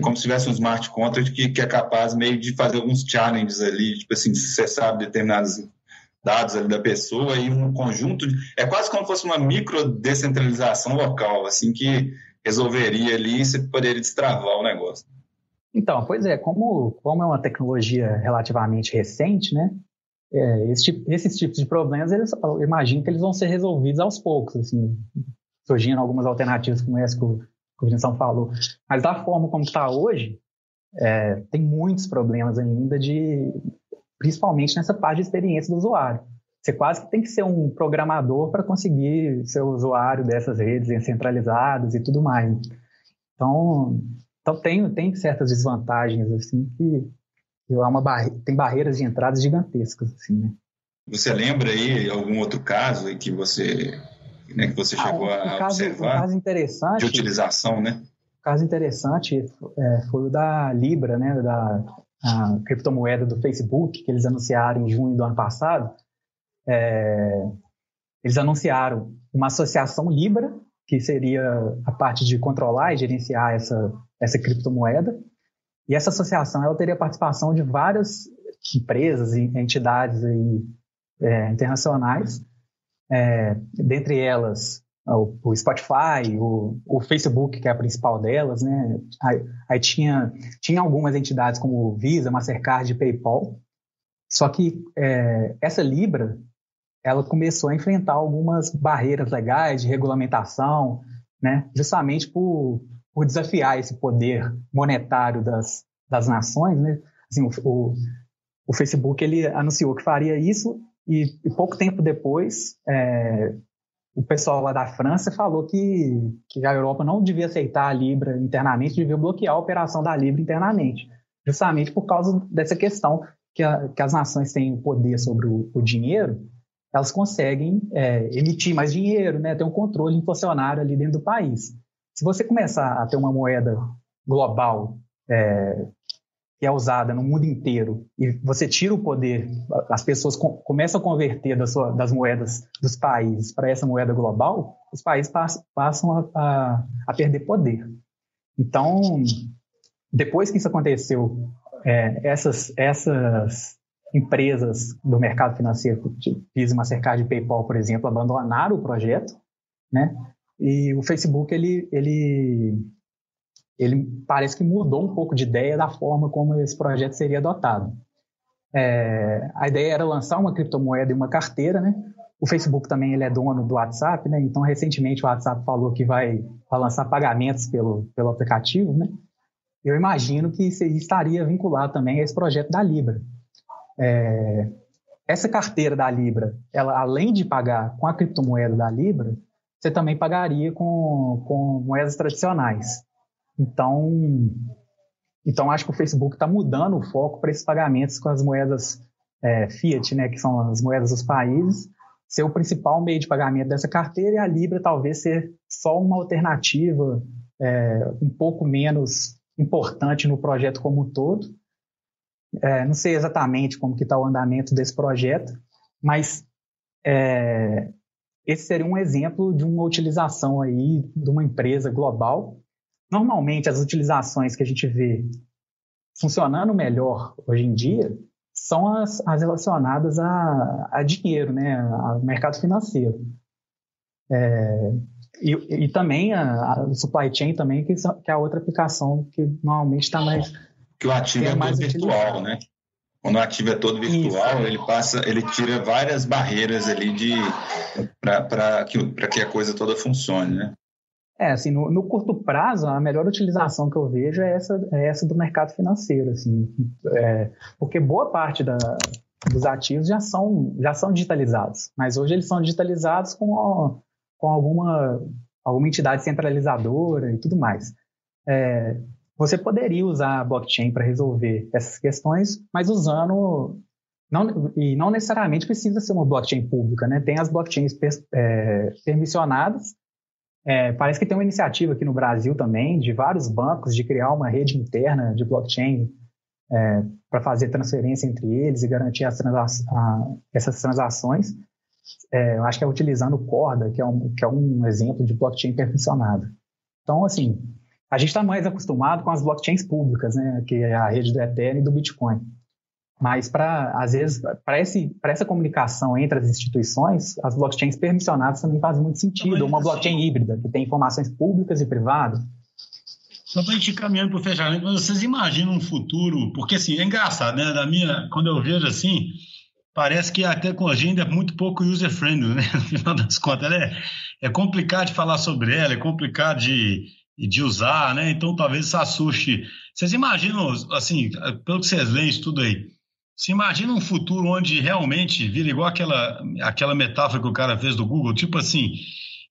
como se tivesse um smart contract que, que é capaz meio de fazer alguns challenges ali, tipo assim, se você sabe determinados dados ali da pessoa e um conjunto de, é quase como se fosse uma micro descentralização local, assim que resolveria ali e você poderia destravar o negócio. Então, pois é, como, como é uma tecnologia relativamente recente, né? É, esse tipo, esses tipos de problemas, eles, eu imagino que eles vão ser resolvidos aos poucos, assim, surgindo algumas alternativas como essa que o, que o Vinícius falou. Mas da forma como está hoje, é, tem muitos problemas ainda de, principalmente nessa parte de experiência do usuário. Você quase que tem que ser um programador para conseguir ser usuário dessas redes centralizadas e tudo mais. Então, então tem, tem certas desvantagens assim que é uma barre... tem barreiras de entrada gigantescas, assim, né? Você lembra aí algum outro caso em que você, né, que você ah, chegou ah, a caso, observar? Um caso interessante. De utilização, né? Um caso interessante é, foi o da Libra, né, da criptomoeda do Facebook, que eles anunciaram em junho do ano passado. É, eles anunciaram uma associação Libra, que seria a parte de controlar e gerenciar essa, essa criptomoeda, e essa associação ela teria participação de várias empresas e entidades aí, é, internacionais, é, dentre elas o, o Spotify, o, o, Facebook, que é a principal delas, né? Aí, aí, tinha, tinha algumas entidades como Visa, Mastercard e PayPal. Só que é, essa Libra, ela começou a enfrentar algumas barreiras legais de regulamentação, né? Justamente por por desafiar esse poder monetário das, das nações, né? Assim, o, o, o Facebook ele anunciou que faria isso e, e pouco tempo depois é, o pessoal lá da França falou que, que a Europa não devia aceitar a Libra internamente, devia bloquear a operação da Libra internamente, justamente por causa dessa questão que, a, que as nações têm o poder sobre o, o dinheiro, elas conseguem é, emitir mais dinheiro, né, ter um controle inflacionário ali dentro do país. Se você começar a ter uma moeda global é, que é usada no mundo inteiro e você tira o poder, as pessoas com, começam a converter das, sua, das moedas dos países para essa moeda global, os países passam, passam a, a, a, perder poder. Então, depois que isso aconteceu, é, essas, essas empresas do mercado financeiro, fiz uma cercagem de PayPal, por exemplo, abandonaram o projeto, né? E o Facebook ele, ele ele parece que mudou um pouco de ideia da forma como esse projeto seria adotado. É, a ideia era lançar uma criptomoeda e uma carteira, né? O Facebook também ele é dono do WhatsApp, né? Então, recentemente o WhatsApp falou que vai, vai lançar pagamentos pelo, pelo aplicativo, né? Eu imagino que estaria vinculado também a esse projeto da Libra. É, essa carteira da Libra, ela além de pagar com a criptomoeda da Libra, você também pagaria com, com moedas tradicionais. Então, então acho que o Facebook está mudando o foco para esses pagamentos com as moedas é, fiat, né, que são as moedas dos países, ser o principal meio de pagamento dessa carteira e a Libra talvez ser só uma alternativa é, um pouco menos importante no projeto como um todo. É, não sei exatamente como que está o andamento desse projeto, mas é, esse seria um exemplo de uma utilização aí de uma empresa global Normalmente, as utilizações que a gente vê funcionando melhor hoje em dia são as, as relacionadas a, a, dinheiro, né, ao mercado financeiro. É, e, e, também a, a, supply chain também, que, que é a outra aplicação que normalmente está mais... Que o ativo é, é mais virtual, né? Quando o ativo é todo virtual, Isso. ele passa, ele tira várias barreiras ali de para que, que a coisa toda funcione, né? É, assim, no, no, curto prazo, a melhor utilização que eu vejo é essa, é essa do mercado financeiro, assim, é, porque boa parte da, dos ativos já são, já são digitalizados, mas hoje eles são digitalizados com, com alguma, alguma entidade centralizadora e tudo mais. É, você poderia usar a blockchain para resolver essas questões, mas usando não, e não necessariamente precisa ser uma blockchain pública, né? Tem as blockchains per, é, permissionadas é, parece que tem uma iniciativa aqui no Brasil também, de vários bancos, de criar uma rede interna de blockchain é, para fazer transferência entre eles e garantir transa a, essas transações. É, eu acho que é utilizando Corda, que é um, que é um exemplo de blockchain permissionado. Então, assim, a gente está mais acostumado com as blockchains públicas, né, que é a rede do Ethereum e do Bitcoin. Mas, para às vezes, para essa comunicação entre as instituições, as blockchains permissionadas também fazem muito sentido. Uma blockchain híbrida, que tem informações públicas e privadas. Só para a gente ir caminhando para o fechamento, mas vocês imaginam um futuro, porque assim, é engraçado, né? Da minha, quando eu vejo assim, parece que a tecnologia ainda é muito pouco user-friendly, né? No final das contas, ela é, é complicado de falar sobre ela, é complicado de, de usar, né? Então talvez isso assuste. Vocês imaginam, assim, pelo que vocês leem isso tudo aí, se imagina um futuro onde realmente vira igual aquela, aquela metáfora que o cara fez do Google, tipo assim,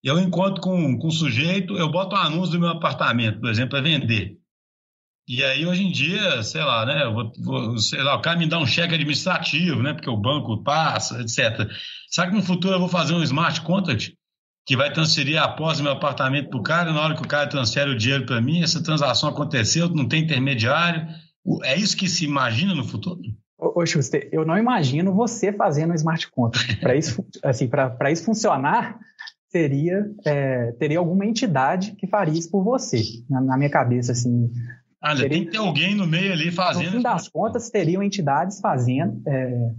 eu encontro com, com um sujeito, eu boto um anúncio do meu apartamento, por exemplo, para vender. E aí, hoje em dia, sei lá, né? Vou, vou, sei lá, o cara me dá um cheque administrativo, né? Porque o banco passa, etc. Sabe que no futuro eu vou fazer um smart contract que vai transferir após o meu apartamento para o cara, na hora que o cara transfere o dinheiro para mim, essa transação aconteceu, não tem intermediário. É isso que se imagina no futuro? Ô, Schuster, eu não imagino você fazendo um smart contract. Para isso, assim, para isso funcionar, seria é, teria alguma entidade que faria isso por você. Na, na minha cabeça, assim. Ah, teria, tem que ter alguém no meio ali fazendo. No fim das contas, teriam entidades fazendo. É,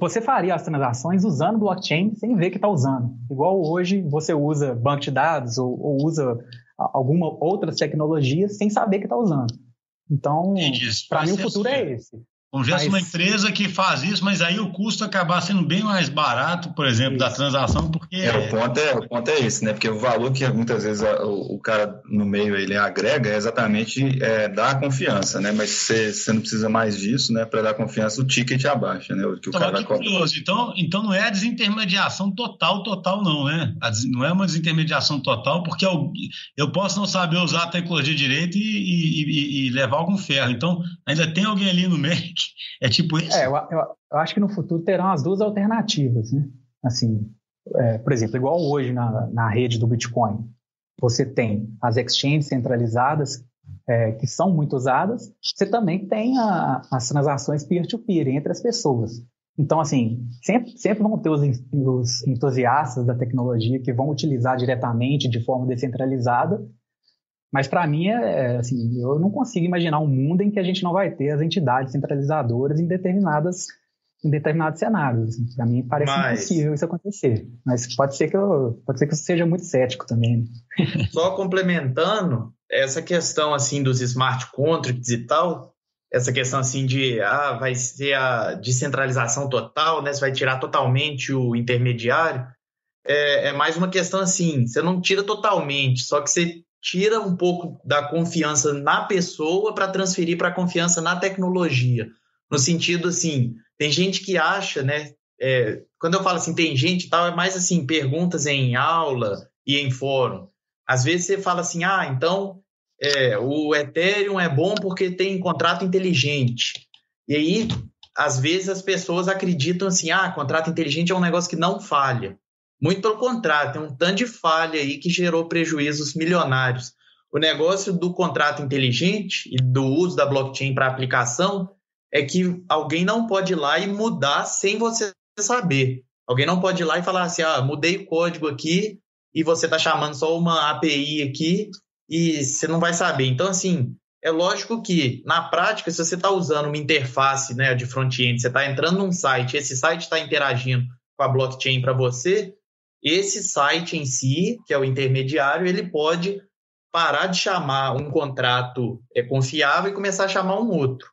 você faria as transações usando blockchain sem ver que está usando. Igual hoje você usa banco de dados ou, ou usa alguma outras tecnologias sem saber que está usando. Então, para mim, o futuro é esse. Ver mas... uma empresa que faz isso, mas aí o custo acabar sendo bem mais barato, por exemplo, isso. da transação, porque. É, o, ponto é, o ponto é esse, né? Porque o valor que muitas vezes o, o cara no meio ele agrega é exatamente é, dar confiança, né? Mas você, você não precisa mais disso, né? Para dar confiança, o ticket abaixa, né? O que o então, cara curioso. Então, então não é a desintermediação total, total, não, né? Não é uma desintermediação total, porque eu, eu posso não saber usar a tecnologia direito e, e, e, e levar algum ferro. Então, ainda tem alguém ali no meio é tipo isso? É, eu, eu, eu, acho que no futuro terão as duas alternativas, né? Assim, é, por exemplo, igual hoje na, na rede do Bitcoin, você tem as exchanges centralizadas é, que são muito usadas, você também tem a, as transações peer-to-peer -peer, entre as pessoas. Então, assim, sempre, sempre vão ter os, os entusiastas da tecnologia que vão utilizar diretamente, de forma descentralizada, mas para mim, é, é, assim, eu não consigo imaginar um mundo em que a gente não vai ter as entidades centralizadoras em determinadas em determinados cenários. Assim. Para mim parece Mas... impossível isso acontecer. Mas pode ser que eu pode ser que eu seja muito cético também. Né? Só complementando essa questão assim dos smart contracts e tal, essa questão assim de ah, vai ser a descentralização total, né? Você vai tirar totalmente o intermediário. É, é mais uma questão assim, você não tira totalmente, só que você tira um pouco da confiança na pessoa para transferir para a confiança na tecnologia. No sentido assim, tem gente que acha, né? É, quando eu falo assim, tem gente tal, é mais assim, perguntas em aula e em fórum. Às vezes você fala assim, ah, então é, o Ethereum é bom porque tem contrato inteligente. E aí, às vezes as pessoas acreditam assim, ah, contrato inteligente é um negócio que não falha. Muito pelo contrário, tem um tanto de falha aí que gerou prejuízos milionários. O negócio do contrato inteligente e do uso da blockchain para aplicação é que alguém não pode ir lá e mudar sem você saber. Alguém não pode ir lá e falar assim: ah, mudei o código aqui e você está chamando só uma API aqui e você não vai saber. Então, assim, é lógico que, na prática, se você está usando uma interface né, de front-end, você está entrando num site, esse site está interagindo com a blockchain para você, esse site em si, que é o intermediário, ele pode parar de chamar um contrato é, confiável e começar a chamar um outro.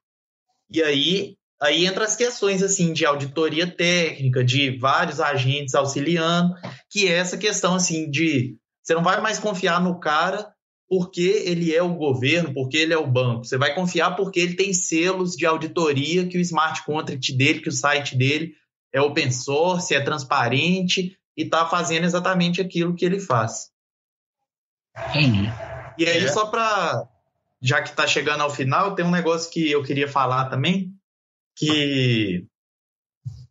E aí, aí entra as questões assim de auditoria técnica, de vários agentes auxiliando, que é essa questão assim de você não vai mais confiar no cara porque ele é o governo, porque ele é o banco. Você vai confiar porque ele tem selos de auditoria que o smart contract dele, que o site dele é open source, é transparente e está fazendo exatamente aquilo que ele faz. Entendi. E aí, é. só para. Já que está chegando ao final, tem um negócio que eu queria falar também, que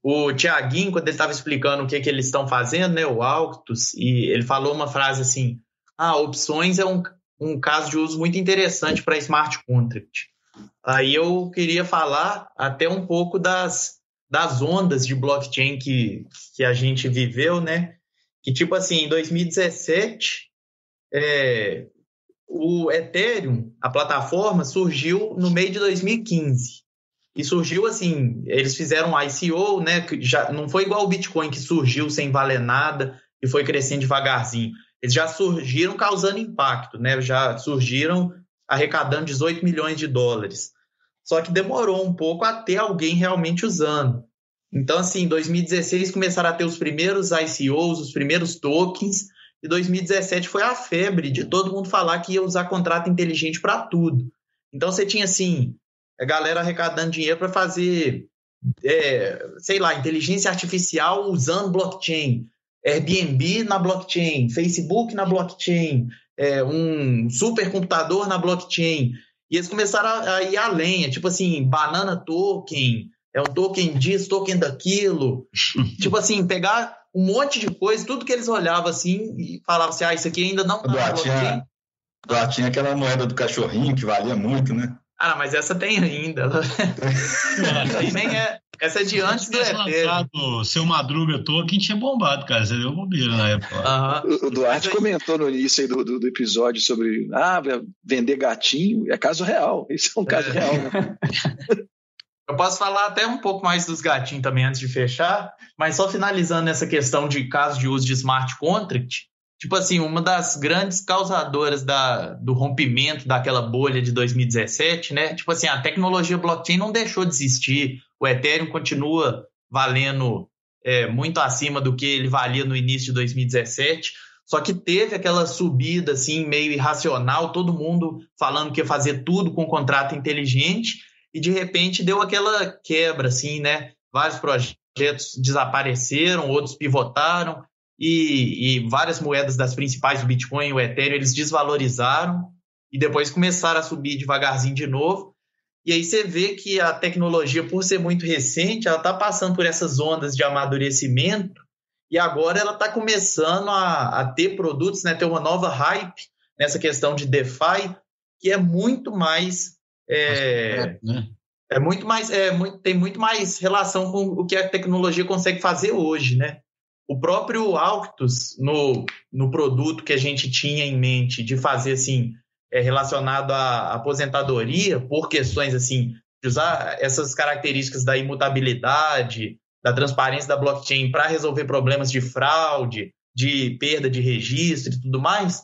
o Tiaguinho, quando ele estava explicando o que, que eles estão fazendo, né, o Alctus, e ele falou uma frase assim: ah, opções é um, um caso de uso muito interessante para smart contract. Aí eu queria falar até um pouco das, das ondas de blockchain que, que a gente viveu, né? Que, tipo assim, em 2017, é, o Ethereum, a plataforma, surgiu no meio de 2015. E surgiu assim, eles fizeram ICO, né? Que já não foi igual o Bitcoin que surgiu sem valer nada e foi crescendo devagarzinho. Eles já surgiram causando impacto, né? Já surgiram arrecadando 18 milhões de dólares. Só que demorou um pouco até alguém realmente usando. Então, assim, em 2016 começaram a ter os primeiros ICOs, os primeiros tokens, e 2017 foi a febre de todo mundo falar que ia usar contrato inteligente para tudo. Então, você tinha, assim, a galera arrecadando dinheiro para fazer, é, sei lá, inteligência artificial usando blockchain, Airbnb na blockchain, Facebook na blockchain, é, um supercomputador na blockchain. E eles começaram a, a ir além, é tipo assim, banana token, é um token disso, token daquilo. tipo assim, pegar um monte de coisa, tudo que eles olhavam assim e falavam assim, ah, isso aqui ainda não tá tinha, tinha aquela moeda do cachorrinho que valia muito, né? Ah, mas essa tem ainda. nem é, essa é de antes do Ethereum. Seu Madruga Token tinha bombado, cara. Você deu bobeira na época. Uhum. O Duarte comentou no início aí do, do, do, episódio sobre ah, vender gatinho. É caso real. Isso é um caso é. real, né? Eu posso falar até um pouco mais dos gatinhos também antes de fechar, mas só finalizando essa questão de caso de uso de smart contract, tipo assim, uma das grandes causadoras da, do rompimento daquela bolha de 2017, né? Tipo assim, a tecnologia blockchain não deixou de existir, o Ethereum continua valendo é, muito acima do que ele valia no início de 2017. Só que teve aquela subida assim meio irracional, todo mundo falando que ia fazer tudo com contrato inteligente e de repente deu aquela quebra assim, né? Vários projetos desapareceram, outros pivotaram e, e várias moedas das principais, o Bitcoin e o Ethereum, eles desvalorizaram e depois começaram a subir devagarzinho de novo. E aí você vê que a tecnologia, por ser muito recente, ela está passando por essas ondas de amadurecimento e agora ela está começando a, a, ter produtos, né, ter uma nova hype nessa questão de DeFi, que é muito mais. É, né? é muito mais. É, muito, tem muito mais relação com o que a tecnologia consegue fazer hoje, né? O próprio Alctus, no, no produto que a gente tinha em mente de fazer assim, é, relacionado à aposentadoria, por questões assim, de usar essas características da imutabilidade, da transparência da blockchain para resolver problemas de fraude, de perda de registro e tudo mais.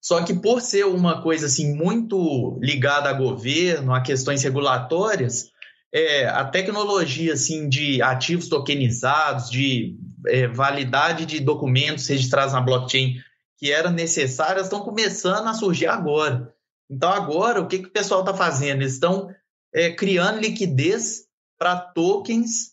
Só que por ser uma coisa assim muito ligada a governo, a questões regulatórias, é, a tecnologia assim de ativos tokenizados, de é, validade de documentos registrados na blockchain que eram necessárias, estão começando a surgir agora. Então agora o que, que o pessoal está fazendo? Eles estão é, criando liquidez para tokens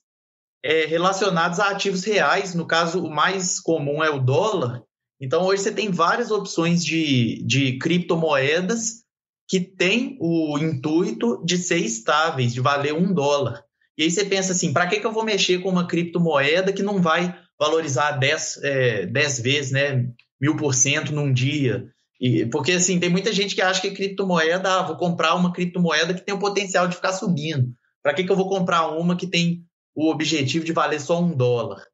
é, relacionados a ativos reais. No caso, o mais comum é o dólar. Então, hoje você tem várias opções de, de criptomoedas que têm o intuito de ser estáveis, de valer um dólar. E aí você pensa assim, para que, que eu vou mexer com uma criptomoeda que não vai valorizar 10, é, 10 vezes, né, mil por cento num dia? E, porque assim, tem muita gente que acha que criptomoeda, ah, vou comprar uma criptomoeda que tem o potencial de ficar subindo. Para que, que eu vou comprar uma que tem o objetivo de valer só um dólar.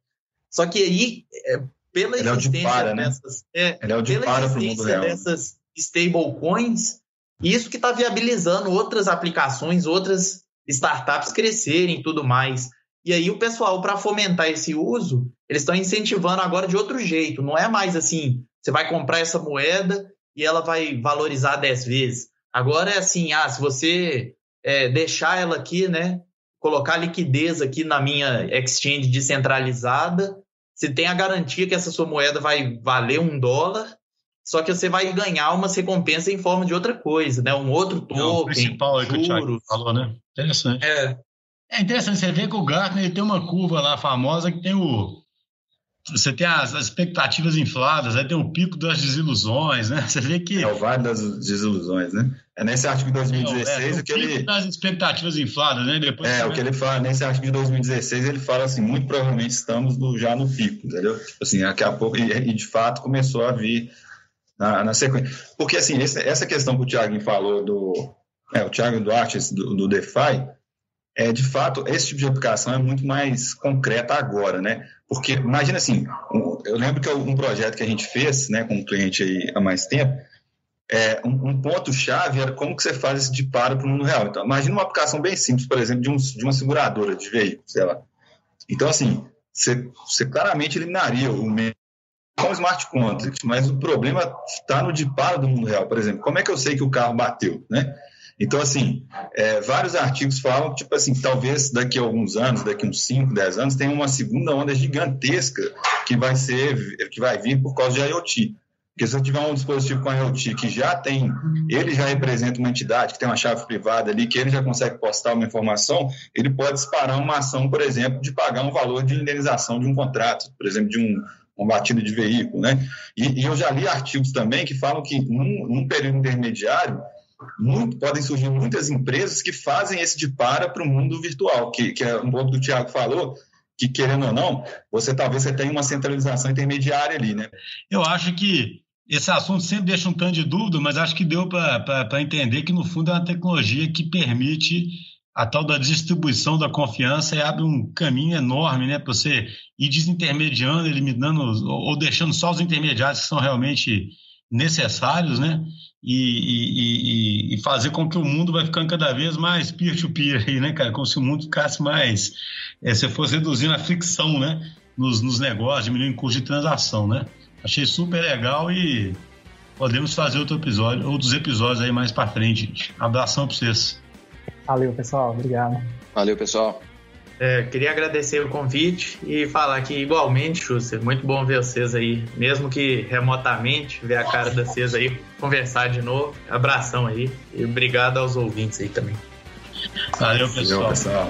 Só que aí, é, pela Ele existência é para, né? dessas, é, é pela existência dessas stablecoins, isso que está viabilizando outras aplicações, outras startups crescerem e tudo mais. E aí o pessoal, para fomentar esse uso, eles estão incentivando agora de outro jeito. Não é mais assim, você vai comprar essa moeda e ela vai valorizar 10 vezes. Agora é assim, ah, se você é, deixar ela aqui, né, colocar liquidez aqui na minha exchange descentralizada, você tem a garantia que essa sua moeda vai valer um dólar, só que você vai ganhar uma recompensa em forma de outra coisa, né? Um outro token, é o principal é que o Thiago falou, né? Interessante. É. é interessante, você vê que o Gartner tem uma curva lá famosa que tem o você tem as, as, expectativas infladas, aí tem o pico das desilusões, né? Você vê que. É o vale das desilusões, né? É nesse artigo de 2016 é, que ele. das expectativas infladas, né? Depois é, o que ele fala, nesse artigo de 2016, ele fala assim: muito provavelmente estamos no, já no pico, entendeu? Tipo assim, daqui a pouco, e, e de fato começou a vir na, na sequência. Porque, assim, esse, essa questão que o Thiago falou do. É, o Thiago Duarte, do, do DeFi, é, de fato, esse tipo de aplicação é muito mais concreta agora, né? Porque, imagina assim, eu lembro que um projeto que a gente fez né, com um cliente aí há mais tempo, é, um, um ponto-chave era como que você faz esse disparo para o mundo real. Então, imagina uma aplicação bem simples, por exemplo, de, um, de uma seguradora de veículos, sei lá. Então, assim, você, você claramente eliminaria o meio com smart contract, mas o problema está no disparo do mundo real. Por exemplo, como é que eu sei que o carro bateu, né? Então, assim, é, vários artigos falam que, tipo assim, talvez daqui a alguns anos, daqui a uns 5, 10 anos, tenha uma segunda onda gigantesca que vai ser, que vai vir por causa de IoT. Porque se eu tiver um dispositivo com IoT que já tem, ele já representa uma entidade que tem uma chave privada ali, que ele já consegue postar uma informação, ele pode disparar uma ação, por exemplo, de pagar um valor de indenização de um contrato, por exemplo, de um, uma batida de veículo, né? E, e eu já li artigos também que falam que num, num período intermediário muito, podem surgir muitas empresas que fazem esse de para para o mundo virtual, que, que é um pouco do Tiago falou, que querendo ou não, você talvez você tenha uma centralização intermediária ali, né? Eu acho que esse assunto sempre deixa um tanto de dúvida, mas acho que deu para entender que no fundo é uma tecnologia que permite a tal da distribuição da confiança e abre um caminho enorme, né, para você ir desintermediando, eliminando ou deixando só os intermediários que são realmente necessários, né? E, e, e, fazer com que o mundo vai ficando cada vez mais peer-to-peer -peer né, cara? Como se o mundo ficasse mais. É, se fosse reduzindo a fricção, né? Nos, nos negócios, diminuindo o custo de transação, né? Achei super legal e podemos fazer outro episódio, outros episódios aí mais para frente. Abração para vocês. Valeu, pessoal. Obrigado. Valeu, pessoal. É, queria agradecer o convite e falar que, igualmente, Schuster, muito bom ver vocês aí, mesmo que remotamente, ver a cara de vocês aí, conversar de novo. Abração aí e obrigado aos ouvintes aí também. Valeu, pessoal. Valeu, pessoal.